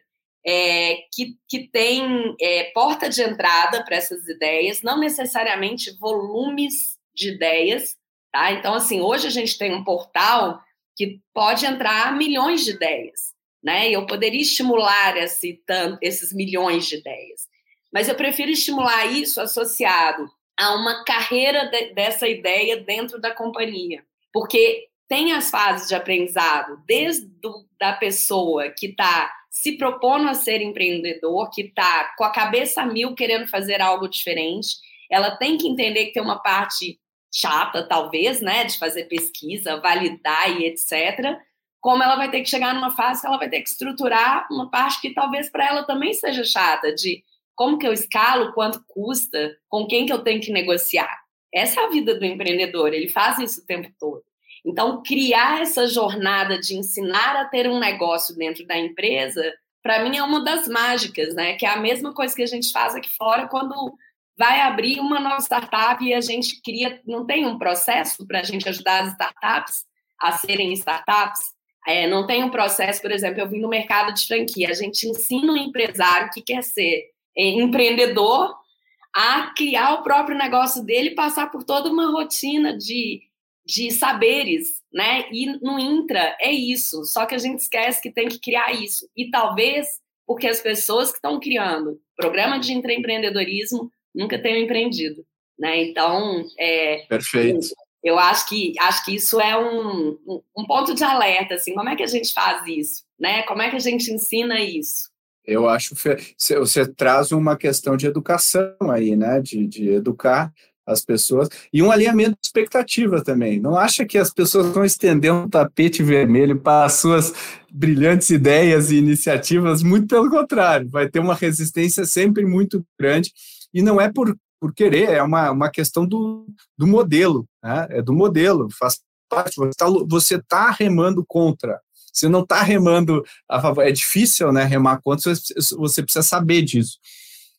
é, que, que tem é, porta de entrada para essas ideias, não necessariamente volumes de ideias, Tá? Então, assim, hoje a gente tem um portal que pode entrar milhões de ideias, né? Eu poderia estimular esse, esses milhões de ideias, mas eu prefiro estimular isso associado a uma carreira de, dessa ideia dentro da companhia, porque tem as fases de aprendizado, desde do, da pessoa que está se propondo a ser empreendedor, que está com a cabeça mil querendo fazer algo diferente, ela tem que entender que tem uma parte chata, talvez, né, de fazer pesquisa, validar e etc., como ela vai ter que chegar numa fase que ela vai ter que estruturar uma parte que talvez para ela também seja chata, de como que eu escalo, quanto custa, com quem que eu tenho que negociar. Essa é a vida do empreendedor, ele faz isso o tempo todo. Então, criar essa jornada de ensinar a ter um negócio dentro da empresa, para mim é uma das mágicas, né? Que é a mesma coisa que a gente faz aqui fora quando vai abrir uma nova startup e a gente cria, não tem um processo para a gente ajudar as startups a serem startups. É, não tem um processo, por exemplo, eu vim no mercado de franquia, a gente ensina um empresário que quer ser é, empreendedor a criar o próprio negócio dele passar por toda uma rotina de, de saberes, né? E no Intra é isso, só que a gente esquece que tem que criar isso. E talvez porque as pessoas que estão criando programa de intraempreendedorismo nunca tenho empreendido, né? Então, é, perfeito. Eu acho que acho que isso é um, um ponto de alerta, assim. Como é que a gente faz isso, né? Como é que a gente ensina isso? Eu acho que você traz uma questão de educação aí, né? De, de educar as pessoas e um alinhamento de expectativa também. Não acha que as pessoas vão estender um tapete vermelho para as suas brilhantes ideias e iniciativas? Muito pelo contrário, vai ter uma resistência sempre muito grande e não é por, por querer, é uma, uma questão do, do modelo, né? é do modelo, faz parte, você está tá remando contra, você não está remando a favor, é difícil né, remar contra, você, precisa saber disso.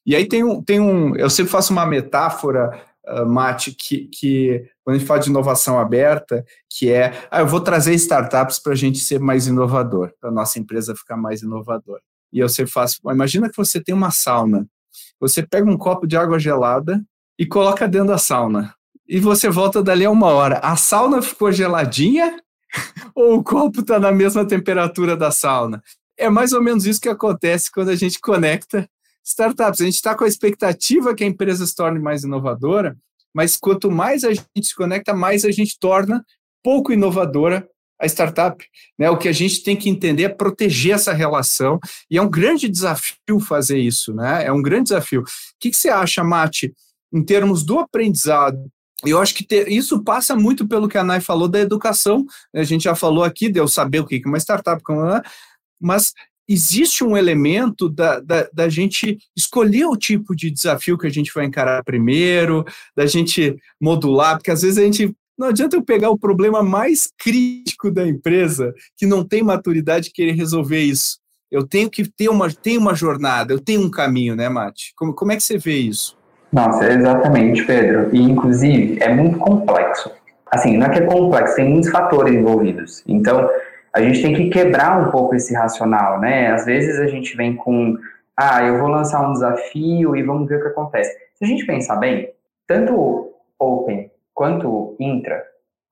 E aí tem um, tem um eu sempre faço uma metáfora, uh, Mate, que, que quando a gente fala de inovação aberta, que é, ah, eu vou trazer startups para a gente ser mais inovador, para a nossa empresa ficar mais inovadora. E eu sempre faço, imagina que você tem uma sauna, você pega um copo de água gelada e coloca dentro da sauna. E você volta dali a uma hora. A sauna ficou geladinha ou o copo está na mesma temperatura da sauna? É mais ou menos isso que acontece quando a gente conecta startups. A gente está com a expectativa que a empresa se torne mais inovadora, mas quanto mais a gente se conecta, mais a gente torna pouco inovadora a startup. Né? O que a gente tem que entender é proteger essa relação, e é um grande desafio fazer isso, né? É um grande desafio. O que, que você acha, Mate, em termos do aprendizado? Eu acho que ter, isso passa muito pelo que a Nai falou da educação. A gente já falou aqui de eu saber o que é uma startup, é, mas existe um elemento da, da, da, gente escolher o tipo de desafio que a gente vai encarar primeiro, da gente modular, porque às vezes a gente não adianta eu pegar o problema mais crítico da empresa, que não tem maturidade, e querer resolver isso. Eu tenho que ter uma, ter uma jornada, eu tenho um caminho, né, Mate? Como, como é que você vê isso? Nossa, exatamente, Pedro. E, inclusive, é muito complexo. Assim, não é que é complexo, tem muitos fatores envolvidos. Então, a gente tem que quebrar um pouco esse racional, né? Às vezes a gente vem com, ah, eu vou lançar um desafio e vamos ver o que acontece. Se a gente pensar bem, tanto Open quanto intra,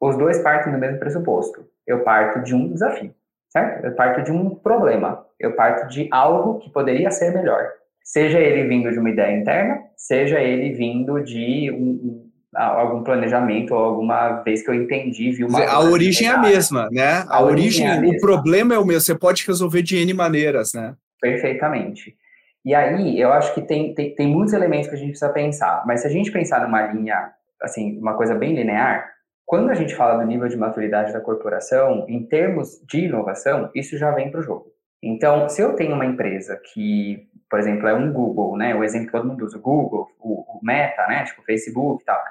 os dois partem do mesmo pressuposto. Eu parto de um desafio, certo? Eu parto de um problema. Eu parto de algo que poderia ser melhor. Seja ele vindo de uma ideia interna, seja ele vindo de um, algum planejamento ou alguma vez que eu entendi, vi uma. A origem é a mesma, né? A, a origem, origem é o problema é o mesmo. Você pode resolver de N maneiras, né? Perfeitamente. E aí, eu acho que tem, tem, tem muitos elementos que a gente precisa pensar. Mas se a gente pensar numa linha assim, uma coisa bem linear, quando a gente fala do nível de maturidade da corporação, em termos de inovação, isso já vem para o jogo. Então, se eu tenho uma empresa que, por exemplo, é um Google, né, o exemplo que todo mundo usa, o Google, o, o Meta, né, tipo o Facebook e tal,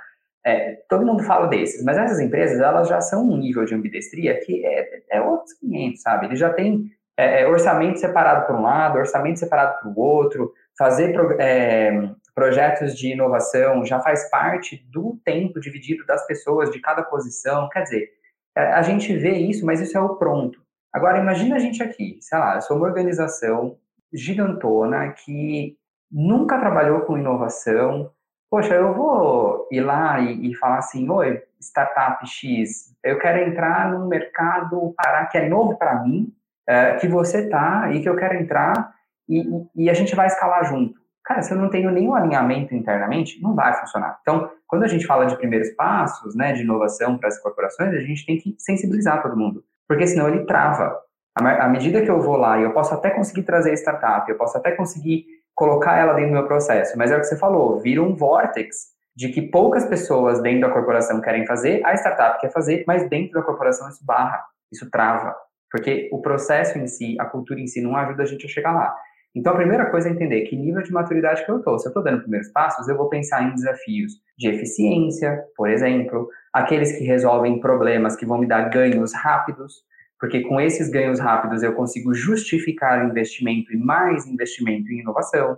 é, todo mundo fala desses, mas essas empresas, elas já são um nível de ambidestria que é, é outros 500, sabe? Eles já têm é, é, orçamento separado para um lado, orçamento separado para o outro, fazer é, projetos de inovação já faz parte do tempo dividido das pessoas, de cada posição, quer dizer, a gente vê isso, mas isso é o pronto. Agora, imagina a gente aqui, sei lá, eu sou uma organização gigantona que nunca trabalhou com inovação, poxa, eu vou ir lá e, e, falar assim, oi, startup X, eu quero entrar num mercado Pará que é novo para mim, é, que você tá e que eu quero entrar e, e, a gente vai escalar junto. Cara, se eu não tenho nenhum alinhamento internamente, não vai funcionar. Então, quando a gente fala de primeiros passos, né, de inovação para as corporações, a gente tem que sensibilizar todo mundo, porque senão ele trava. À medida que eu vou lá e eu posso até conseguir trazer a startup, eu posso até conseguir colocar ela dentro do meu processo. Mas é o que você falou, vira um vortex de que poucas pessoas dentro da corporação querem fazer, a startup quer fazer, mas dentro da corporação isso barra, isso trava. Porque o processo em si, a cultura em si, não ajuda a gente a chegar lá. Então, a primeira coisa é entender que nível de maturidade que eu estou. Se eu estou dando primeiros passos, eu vou pensar em desafios de eficiência, por exemplo, aqueles que resolvem problemas que vão me dar ganhos rápidos, porque com esses ganhos rápidos eu consigo justificar investimento e mais investimento em inovação.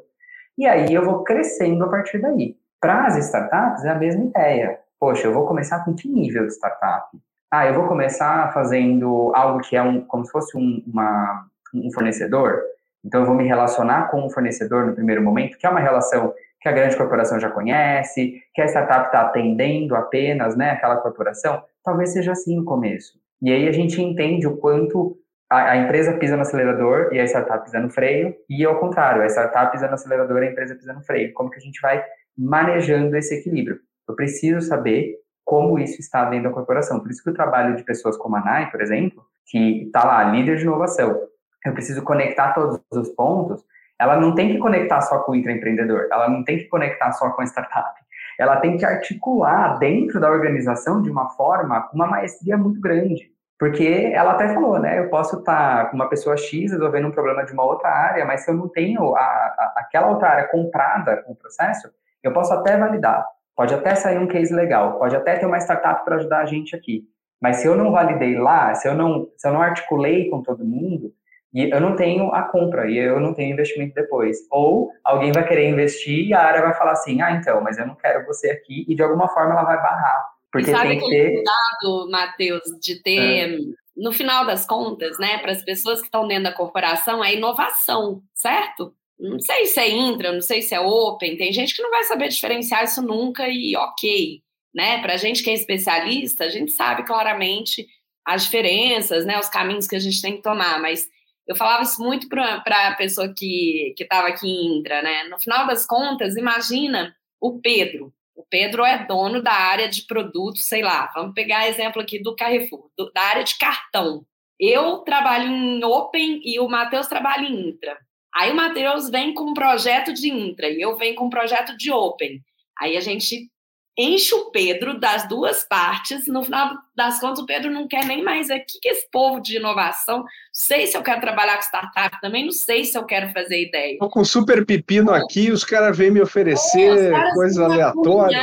E aí eu vou crescendo a partir daí. Para as startups é a mesma ideia. Poxa, eu vou começar com que nível de startup? Ah, eu vou começar fazendo algo que é um, como se fosse um, uma, um fornecedor. Então eu vou me relacionar com o fornecedor no primeiro momento, que é uma relação que a grande corporação já conhece, que a startup está atendendo apenas, né, aquela corporação. Talvez seja assim no começo. E aí a gente entende o quanto a, a, empresa pisa no acelerador e a startup pisa no freio, e ao contrário, a startup pisa no acelerador e a empresa pisa no freio. Como que a gente vai manejando esse equilíbrio? Eu preciso saber como isso está dentro da corporação. Por isso que o trabalho de pessoas como a NAI, por exemplo, que está lá, líder de inovação, eu preciso conectar todos os pontos, ela não tem que conectar só com o intraempreendedor, ela não tem que conectar só com a startup, ela tem que articular dentro da organização de uma forma, com uma maestria muito grande. Porque ela até falou, né? Eu posso estar com uma pessoa X resolvendo um problema de uma outra área, mas se eu não tenho a, a, aquela outra área comprada com o processo, eu posso até validar. Pode até sair um case legal, pode até ter uma startup para ajudar a gente aqui. Mas se eu não validei lá, se eu não, se eu não articulei com todo mundo, e eu não tenho a compra e eu não tenho investimento depois. Ou alguém vai querer investir e a área vai falar assim: ah, então, mas eu não quero você aqui, e de alguma forma ela vai barrar. Porque e sabe tem que ter. cuidado, Matheus, de ter. É. No final das contas, né, para as pessoas que estão dentro da corporação, é inovação, certo? Não sei se é intra, não sei se é open, tem gente que não vai saber diferenciar isso nunca e ok, né? Para a gente que é especialista, a gente sabe claramente as diferenças, né, os caminhos que a gente tem que tomar, mas eu falava isso muito para a pessoa que estava aqui em Indra, né? No final das contas, imagina o Pedro. O Pedro é dono da área de produtos, sei lá, vamos pegar exemplo aqui do Carrefour, do, da área de cartão. Eu trabalho em Open e o Matheus trabalha em Intra. Aí o Matheus vem com um projeto de Intra e eu venho com um projeto de Open. Aí a gente enche o Pedro das duas partes. No final das contas, o Pedro não quer nem mais aqui que esse povo de inovação. Não sei se eu quero trabalhar com startup também, não sei se eu quero fazer ideia. Estou com super pepino aqui, os caras vêm me oferecer é, coisas aleatórias.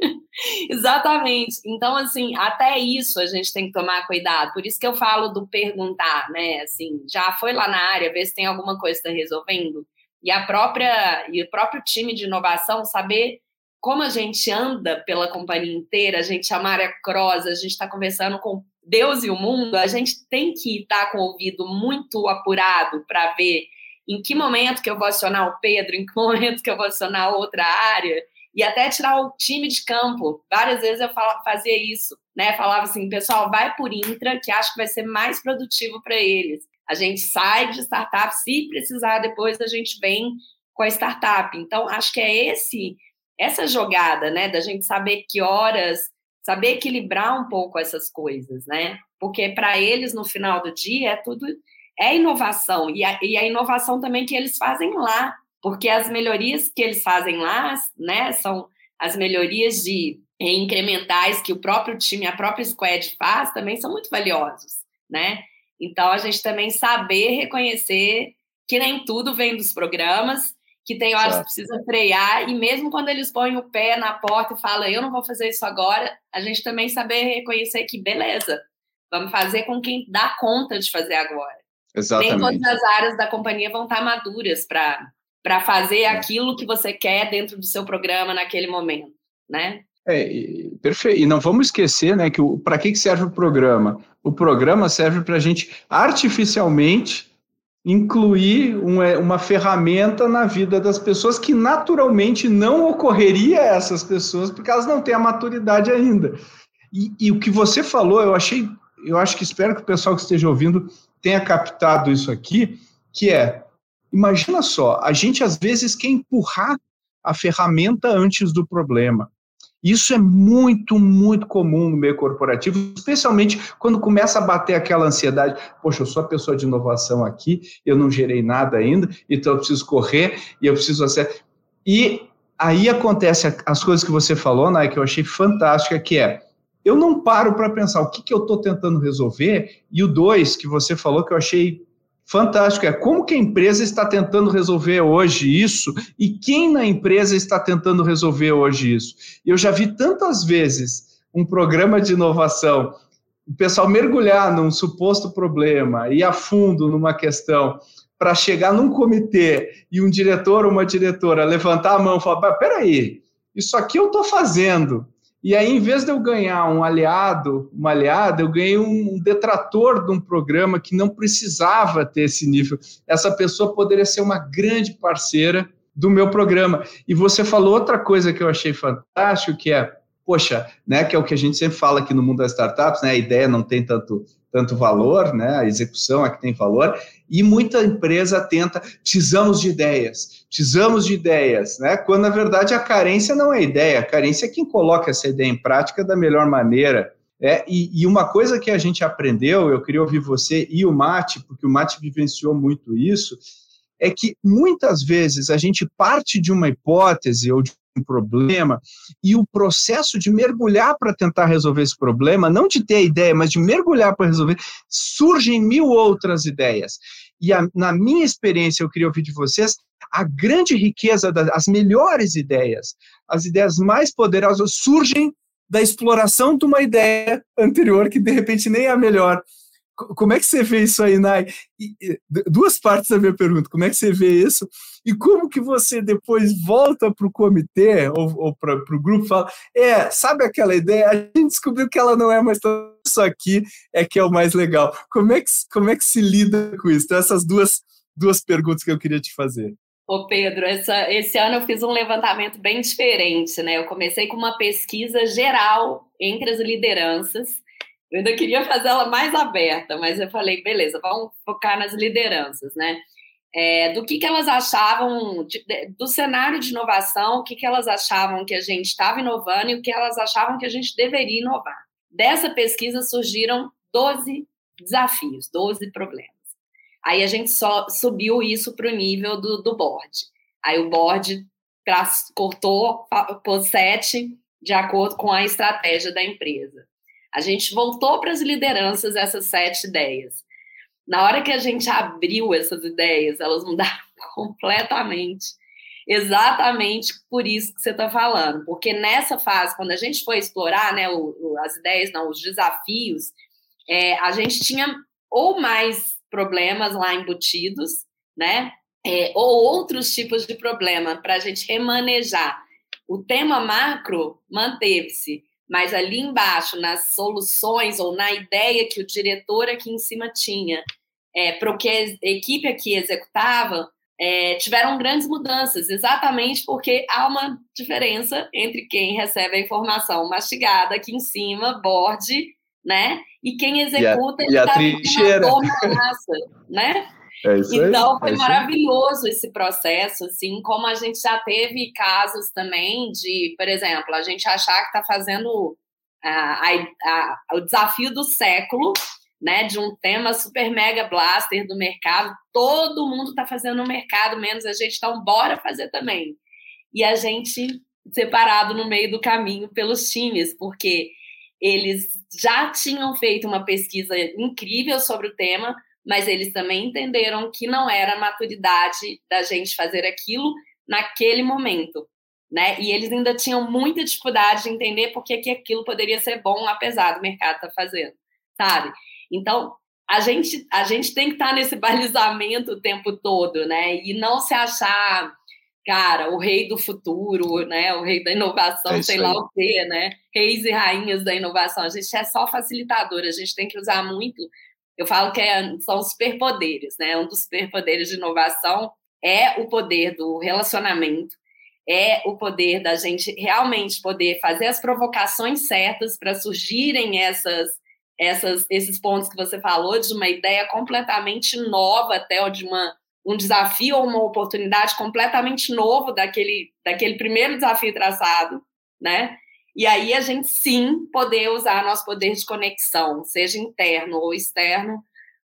Exatamente. Então, assim, até isso a gente tem que tomar cuidado. Por isso que eu falo do perguntar, né? Assim, já foi lá na área, ver se tem alguma coisa que está resolvendo. E a própria e o próprio time de inovação saber como a gente anda pela companhia inteira, a gente é a Maria Cross, a gente está conversando com Deus e o mundo, a gente tem que estar com o ouvido muito apurado para ver em que momento que eu vou acionar o Pedro, em que momento que eu vou acionar outra área, e até tirar o time de campo. Várias vezes eu fazia isso, né? Falava assim, pessoal, vai por intra, que acho que vai ser mais produtivo para eles. A gente sai de startup, se precisar, depois a gente vem com a startup. Então, acho que é esse essa jogada, né, da gente saber que horas, saber equilibrar um pouco essas coisas, né? Porque para eles no final do dia é tudo é inovação e a, e a inovação também que eles fazem lá, porque as melhorias que eles fazem lá, né, são as melhorias de incrementais que o próprio time, a própria squad faz, também são muito valiosos, né? Então a gente também saber reconhecer que nem tudo vem dos programas que tem horas que precisa frear, e mesmo quando eles põem o pé na porta e falam, eu não vou fazer isso agora, a gente também saber reconhecer que, beleza, vamos fazer com quem dá conta de fazer agora. Exatamente. Nem todas as áreas da companhia vão estar maduras para fazer é. aquilo que você quer dentro do seu programa naquele momento, né? É, perfeito. E não vamos esquecer, né, que para que serve o programa? O programa serve para a gente artificialmente incluir uma, uma ferramenta na vida das pessoas que naturalmente não ocorreria a essas pessoas porque elas não têm a maturidade ainda. E, e o que você falou, eu achei, eu acho que espero que o pessoal que esteja ouvindo tenha captado isso aqui, que é, imagina só, a gente às vezes quer empurrar a ferramenta antes do problema. Isso é muito, muito comum no meio corporativo, especialmente quando começa a bater aquela ansiedade. Poxa, eu sou a pessoa de inovação aqui, eu não gerei nada ainda, então eu preciso correr e eu preciso acertar. E aí acontece as coisas que você falou, né, que eu achei fantástica, que é eu não paro para pensar o que, que eu estou tentando resolver, e o dois que você falou que eu achei fantástico. É como que a empresa está tentando resolver hoje isso e quem na empresa está tentando resolver hoje isso. Eu já vi tantas vezes um programa de inovação, o pessoal mergulhar num suposto problema e a fundo numa questão para chegar num comitê e um diretor ou uma diretora levantar a mão e falar: peraí, isso aqui eu estou fazendo. E aí, em vez de eu ganhar um aliado, uma aliada, eu ganhei um detrator de um programa que não precisava ter esse nível. Essa pessoa poderia ser uma grande parceira do meu programa. E você falou outra coisa que eu achei fantástico, que é, poxa, né, que é o que a gente sempre fala aqui no mundo das startups, né, a ideia não tem tanto tanto valor, né? A execução é que tem valor, e muita empresa tenta, precisamos de ideias, precisamos de ideias, né? Quando na verdade a carência não é ideia, a carência é quem coloca essa ideia em prática da melhor maneira. É, e, e uma coisa que a gente aprendeu, eu queria ouvir você e o Mate, porque o Mate vivenciou muito isso, é que muitas vezes a gente parte de uma hipótese ou de problema e o processo de mergulhar para tentar resolver esse problema, não de ter a ideia, mas de mergulhar para resolver, surgem mil outras ideias. E a, na minha experiência, eu queria ouvir de vocês a grande riqueza das melhores ideias, as ideias mais poderosas surgem da exploração de uma ideia anterior que de repente nem é a melhor. Como é que você vê isso aí, Nai? duas partes da minha pergunta. Como é que você vê isso? E como que você depois volta para o comitê ou, ou para o grupo e fala, é, sabe aquela ideia? A gente descobriu que ela não é mais isso aqui é que é o mais legal. Como é que, como é que se lida com isso? Então, essas duas, duas perguntas que eu queria te fazer. Ô Pedro, essa, esse ano eu fiz um levantamento bem diferente, né? Eu comecei com uma pesquisa geral entre as lideranças eu ainda queria fazer ela mais aberta, mas eu falei, beleza, vamos focar nas lideranças, né? É, do que, que elas achavam de, do cenário de inovação, o que, que elas achavam que a gente estava inovando e o que elas achavam que a gente deveria inovar. Dessa pesquisa surgiram 12 desafios, 12 problemas. Aí a gente só subiu isso para o nível do, do board. Aí o board cortou, pôs sete de acordo com a estratégia da empresa. A gente voltou para as lideranças essas sete ideias. Na hora que a gente abriu essas ideias, elas mudaram completamente. Exatamente por isso que você está falando. Porque nessa fase, quando a gente foi explorar né, o, o, as ideias, não, os desafios, é, a gente tinha ou mais problemas lá embutidos, né? É, ou outros tipos de problema para a gente remanejar. O tema macro manteve-se, mas ali embaixo, nas soluções ou na ideia que o diretor aqui em cima tinha, é, para o que a equipe aqui executava, é, tiveram grandes mudanças, exatamente porque há uma diferença entre quem recebe a informação mastigada aqui em cima, board, né? E quem executa e a, e a tá massa, né? É então, foi é maravilhoso esse processo, assim, como a gente já teve casos também de, por exemplo, a gente achar que está fazendo a, a, o desafio do século, né, de um tema super mega blaster do mercado, todo mundo está fazendo no mercado, menos a gente, então bora fazer também. E a gente separado no meio do caminho pelos times, porque eles já tinham feito uma pesquisa incrível sobre o tema, mas eles também entenderam que não era a maturidade da gente fazer aquilo naquele momento, né? E eles ainda tinham muita dificuldade de entender por que, aquilo poderia ser bom, apesar do mercado estar tá fazendo, sabe? Então, a gente, a gente tem que estar tá nesse balizamento o tempo todo, né? E não se achar, cara, o rei do futuro, né? O rei da inovação, é sei lá o quê, né? Reis e rainhas da inovação. A gente é só facilitador, a gente tem que usar muito. Eu falo que é, são superpoderes, né? Um dos superpoderes de inovação é o poder do relacionamento, é o poder da gente realmente poder fazer as provocações certas para surgirem essas, essas, esses pontos que você falou, de uma ideia completamente nova, até ou de uma, um desafio ou uma oportunidade completamente novo daquele, daquele primeiro desafio traçado, né? E aí a gente sim poder usar nosso poder de conexão, seja interno ou externo,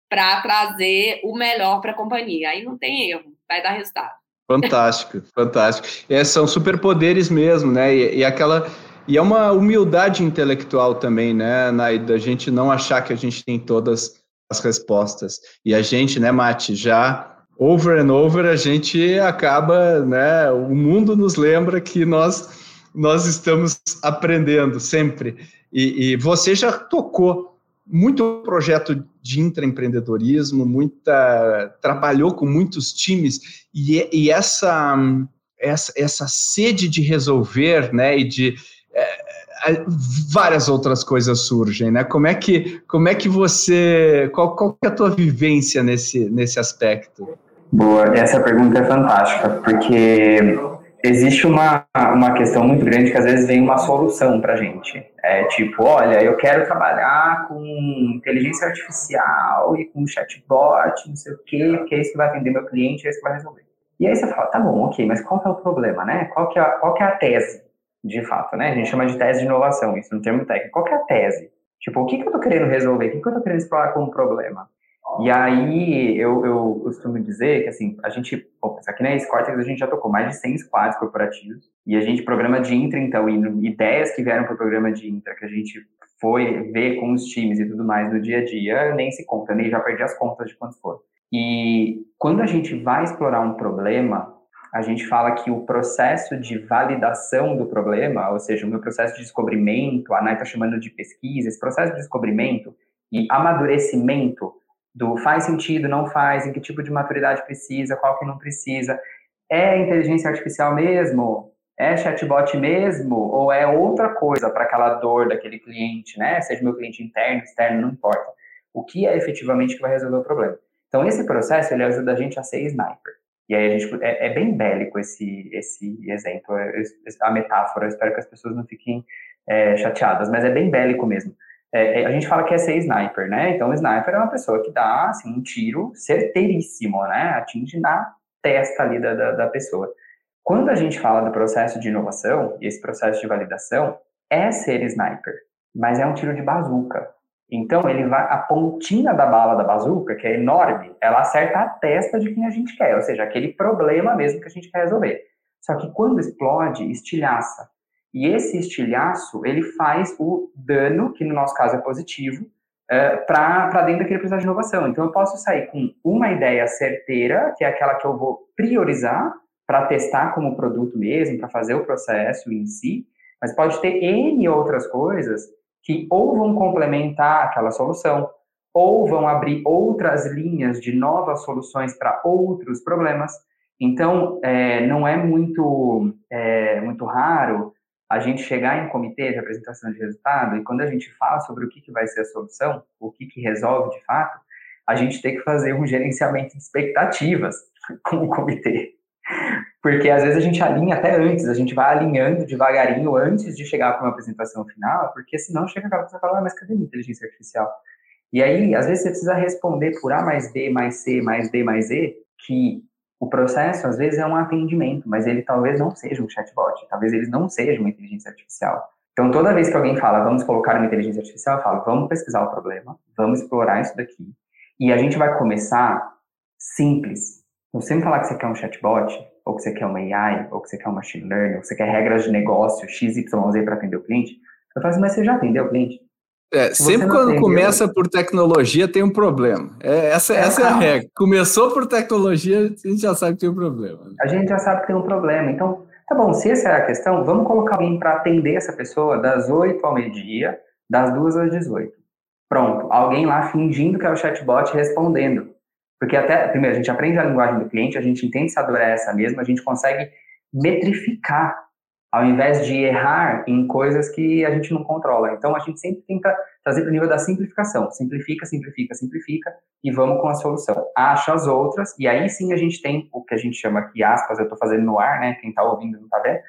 para trazer o melhor para a companhia. Aí não tem erro, vai dar resultado. Fantástico, fantástico. É, são superpoderes mesmo, né? E, e, aquela e é uma humildade intelectual também, né? Na, da gente não achar que a gente tem todas as respostas. E a gente, né, Mate, já over and over a gente acaba, né? O mundo nos lembra que nós nós estamos aprendendo sempre. E, e você já tocou muito projeto de intraempreendedorismo, muita trabalhou com muitos times e, e essa, essa essa sede de resolver, né, e de é, várias outras coisas surgem, né? Como é que como é que você qual, qual é a tua vivência nesse nesse aspecto? Boa, essa pergunta é fantástica porque existe uma, uma questão muito grande que às vezes vem uma solução para gente. É tipo, olha, eu quero trabalhar com inteligência artificial e com chatbot, não sei o quê, porque é isso que vai atender meu cliente, é isso que vai resolver. E aí você fala, tá bom, ok, mas qual que é o problema, né? Qual que é, qual que é a tese, de fato, né? A gente chama de tese de inovação, isso no termo técnico. Qual que é a tese? Tipo, o que, que eu tô querendo resolver? O que, que eu tô querendo explorar como problema? E aí eu, eu costumo dizer que assim, a gente, pô, aqui na Scortex a gente já tocou mais de 100 squads corporativos e a gente programa de intra então e ideias que vieram para o programa de intra que a gente foi ver com os times e tudo mais no dia a dia, nem se conta, nem já perdi as contas de quantos foram. E quando a gente vai explorar um problema, a gente fala que o processo de validação do problema, ou seja, o meu processo de descobrimento, a Nai está chamando de pesquisa, esse processo de descobrimento e amadurecimento do faz sentido, não faz, em que tipo de maturidade precisa, qual que não precisa. É inteligência artificial mesmo? É chatbot mesmo? Ou é outra coisa para aquela dor daquele cliente, né? Seja meu cliente interno, externo, não importa. O que é efetivamente que vai resolver o problema? Então, esse processo, ele ajuda a gente a ser sniper. E aí, a gente, é, é bem bélico esse, esse exemplo, a metáfora. Eu espero que as pessoas não fiquem é, chateadas, mas é bem bélico mesmo. É, é, a gente fala que é ser sniper, né? Então, o sniper é uma pessoa que dá assim, um tiro certeiríssimo, né? Atinge na testa ali da, da, da pessoa. Quando a gente fala do processo de inovação, esse processo de validação, é ser sniper, mas é um tiro de bazuca. Então, ele vai, a pontinha da bala da bazuca, que é enorme, ela acerta a testa de quem a gente quer, ou seja, aquele problema mesmo que a gente quer resolver. Só que quando explode, estilhaça. E esse estilhaço, ele faz o dano, que no nosso caso é positivo, é, para dentro daquele processo de inovação. Então, eu posso sair com uma ideia certeira, que é aquela que eu vou priorizar para testar como produto mesmo, para fazer o processo em si, mas pode ter N outras coisas que ou vão complementar aquela solução, ou vão abrir outras linhas de novas soluções para outros problemas. Então, é, não é muito, é, muito raro a gente chegar em comitê de apresentação de resultado e quando a gente fala sobre o que, que vai ser a solução, o que, que resolve de fato, a gente tem que fazer um gerenciamento de expectativas com o comitê. Porque às vezes a gente alinha até antes, a gente vai alinhando devagarinho antes de chegar para uma apresentação final, porque senão chega aquela pessoa e fala, ah, mas cadê a inteligência artificial? E aí, às vezes, você precisa responder por A mais B mais C mais D mais E, que o processo, às vezes, é um atendimento, mas ele talvez não seja um chatbot, talvez ele não seja uma inteligência artificial. Então, toda vez que alguém fala, vamos colocar uma inteligência artificial, eu falo, vamos pesquisar o problema, vamos explorar isso daqui. E a gente vai começar simples. Não sempre falar que você quer um chatbot, ou que você quer uma AI, ou que você quer um machine learning, ou que você quer regras de negócio XYZ para atender o cliente. Eu falo assim, mas você já atendeu o cliente? É, sempre quando começa por tecnologia tem um problema. É, essa, é, essa é a regra. Começou por tecnologia, a gente já sabe que tem um problema. Né? A gente já sabe que tem um problema. Então, tá bom, se essa é a questão, vamos colocar alguém para atender essa pessoa das 8 ao meio-dia, das 2 às 18. Pronto, alguém lá fingindo que é o chatbot respondendo. Porque até, primeiro, a gente aprende a linguagem do cliente, a gente entende se a dor é essa mesma, a gente consegue metrificar ao invés de errar em coisas que a gente não controla. Então, a gente sempre tenta trazer para o nível da simplificação. Simplifica, simplifica, simplifica e vamos com a solução. Acha as outras e aí sim a gente tem o que a gente chama aqui, aspas, eu estou fazendo no ar, né? Quem está ouvindo não está vendo,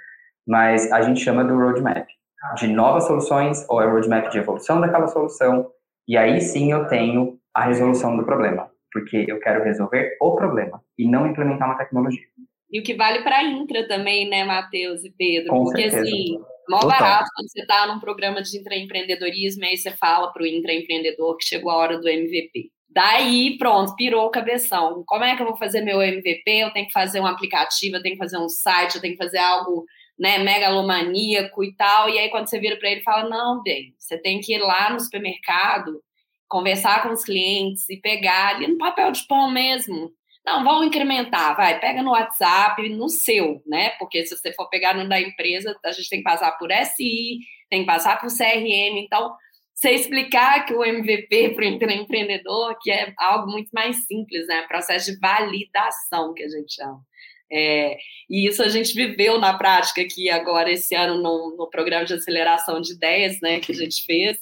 mas a gente chama do roadmap. De novas soluções ou é roadmap de evolução daquela solução e aí sim eu tenho a resolução do problema. Porque eu quero resolver o problema e não implementar uma tecnologia. E o que vale para a Intra também, né, Matheus e Pedro? Com Porque, certeza. assim, mó barato quando você está num programa de intraempreendedorismo, aí você fala para o intraempreendedor que chegou a hora do MVP. Daí, pronto, pirou o cabeção. Como é que eu vou fazer meu MVP? Eu tenho que fazer um aplicativo, eu tenho que fazer um site, eu tenho que fazer algo né, megalomaníaco e tal. E aí, quando você vira para ele, fala: Não, bem, você tem que ir lá no supermercado, conversar com os clientes e pegar ali no papel de pão mesmo não, vamos incrementar, vai, pega no WhatsApp, no seu, né? Porque se você for pegar no da empresa, a gente tem que passar por SI, tem que passar por CRM, então você explicar que o MVP para o empreendedor que é algo muito mais simples, né? Processo de validação que a gente chama. É, e isso a gente viveu na prática aqui agora esse ano no, no programa de aceleração de ideias, né? Que a gente fez,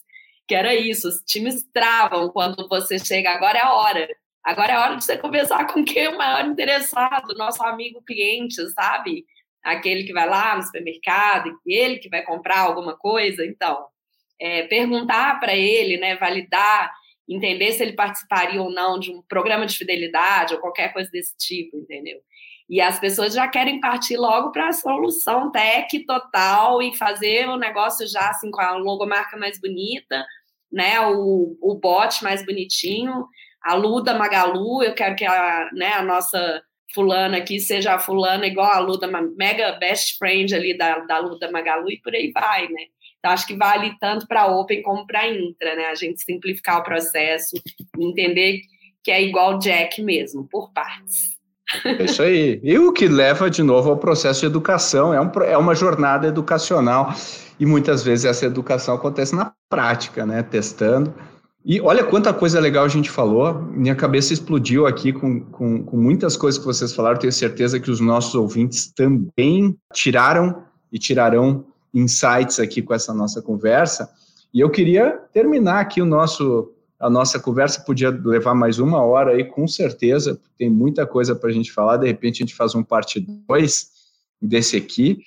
que era isso. Os times travam quando você chega. Agora é a hora. Agora é hora de você conversar com quem é o maior interessado, nosso amigo cliente, sabe? Aquele que vai lá no supermercado, ele que vai comprar alguma coisa. Então, é, perguntar para ele, né, validar, entender se ele participaria ou não de um programa de fidelidade ou qualquer coisa desse tipo, entendeu? E as pessoas já querem partir logo para a solução tech total e fazer o negócio já assim com a logomarca mais bonita, né? O, o bot mais bonitinho a Luda Magalu, eu quero que a, né, a nossa fulana aqui seja a fulana igual a Luda, mega best friend ali da, da Luda Magalu e por aí vai, né? Então, acho que vale tanto para Open como para Intra, né? A gente simplificar o processo entender que é igual Jack mesmo, por partes. É isso aí. E o que leva de novo ao processo de educação, é, um, é uma jornada educacional e muitas vezes essa educação acontece na prática, né? Testando e olha quanta coisa legal a gente falou. Minha cabeça explodiu aqui com, com, com, muitas coisas que vocês falaram. Tenho certeza que os nossos ouvintes também tiraram e tirarão insights aqui com essa nossa conversa. E eu queria terminar aqui o nosso a nossa conversa podia levar mais uma hora aí, com certeza, tem muita coisa para a gente falar, de repente a gente faz um parte 2 desse aqui,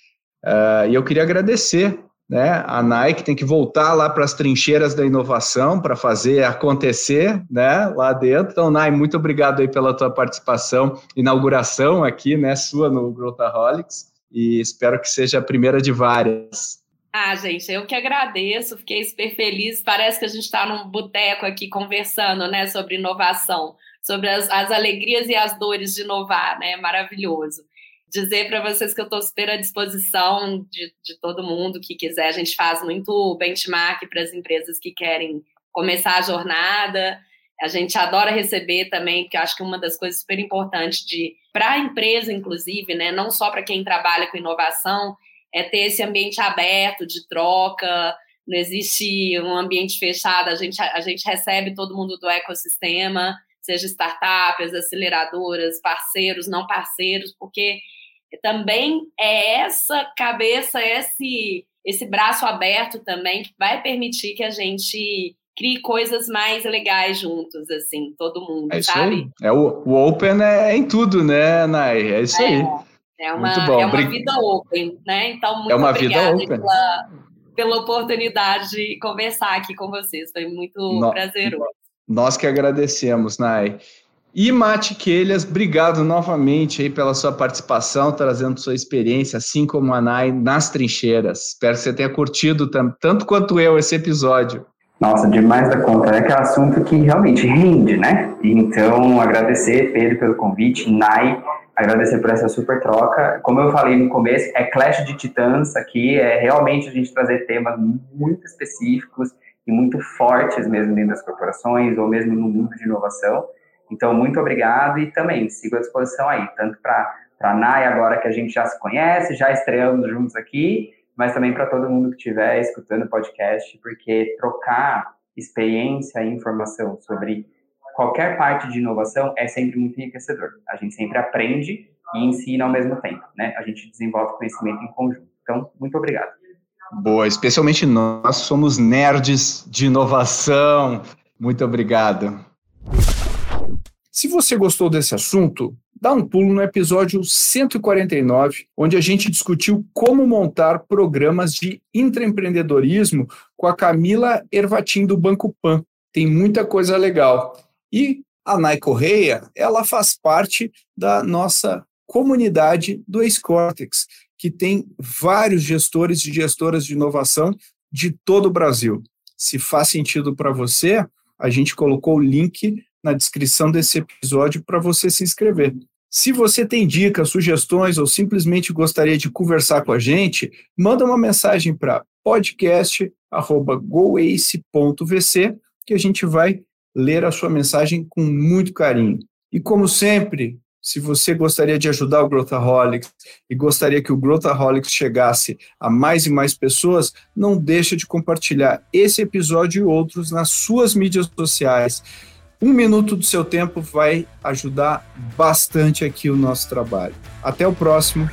uh, e eu queria agradecer né? A Nike tem que voltar lá para as trincheiras da inovação para fazer acontecer, né? Lá dentro. Então, Nai, muito obrigado aí pela tua participação, inauguração aqui, né? Sua no Growthaholics e espero que seja a primeira de várias. Ah, gente, eu que agradeço, fiquei super feliz. Parece que a gente está num boteco aqui conversando, né, sobre inovação, sobre as, as alegrias e as dores de inovar, né? Maravilhoso dizer para vocês que eu estou super à disposição de, de todo mundo que quiser. A gente faz muito benchmark para as empresas que querem começar a jornada. A gente adora receber também, porque acho que uma das coisas super importantes de para a empresa, inclusive, né, não só para quem trabalha com inovação, é ter esse ambiente aberto de troca. Não existe um ambiente fechado. A gente, a gente recebe todo mundo do ecossistema, seja startups, aceleradoras, parceiros, não parceiros, porque também é essa cabeça, esse, esse braço aberto também que vai permitir que a gente crie coisas mais legais juntos, assim, todo mundo, é sabe? É, o, o open é em tudo, né, Nai? É isso é, aí. É uma, é uma vida open, né? Então, muito é uma obrigada vida pela, pela oportunidade de conversar aqui com vocês. Foi muito no, prazeroso. Nós que agradecemos, Nai. E Mate Quelhas, obrigado novamente aí pela sua participação, trazendo sua experiência, assim como a Nai, nas trincheiras. Espero que você tenha curtido tanto quanto eu esse episódio. Nossa, demais da conta. É que é um assunto que realmente rende, né? Então, agradecer, Pedro, pelo convite, Nai, agradecer por essa super troca. Como eu falei no começo, é Clash de Titãs aqui, é realmente a gente trazer temas muito específicos e muito fortes mesmo dentro das corporações ou mesmo no mundo de inovação. Então, muito obrigado e também sigo à disposição aí, tanto para a NAI agora que a gente já se conhece, já estreamos juntos aqui, mas também para todo mundo que estiver escutando o podcast, porque trocar experiência e informação sobre qualquer parte de inovação é sempre muito enriquecedor. A gente sempre aprende e ensina ao mesmo tempo, né? A gente desenvolve conhecimento em conjunto. Então, muito obrigado. Boa, especialmente nós somos nerds de inovação. Muito obrigado. Se você gostou desse assunto, dá um pulo no episódio 149, onde a gente discutiu como montar programas de intraempreendedorismo com a Camila Ervatim do Banco Pan. Tem muita coisa legal. E a Nai Correia, ela faz parte da nossa comunidade do Ex-Cortex, que tem vários gestores e gestoras de inovação de todo o Brasil. Se faz sentido para você, a gente colocou o link na descrição desse episódio para você se inscrever. Se você tem dicas, sugestões ou simplesmente gostaria de conversar com a gente, manda uma mensagem para podcast@goace.vc que a gente vai ler a sua mensagem com muito carinho. E como sempre, se você gostaria de ajudar o Growthaholics e gostaria que o Growthaholics chegasse a mais e mais pessoas, não deixa de compartilhar esse episódio e outros nas suas mídias sociais. Um minuto do seu tempo vai ajudar bastante aqui o nosso trabalho. Até o próximo.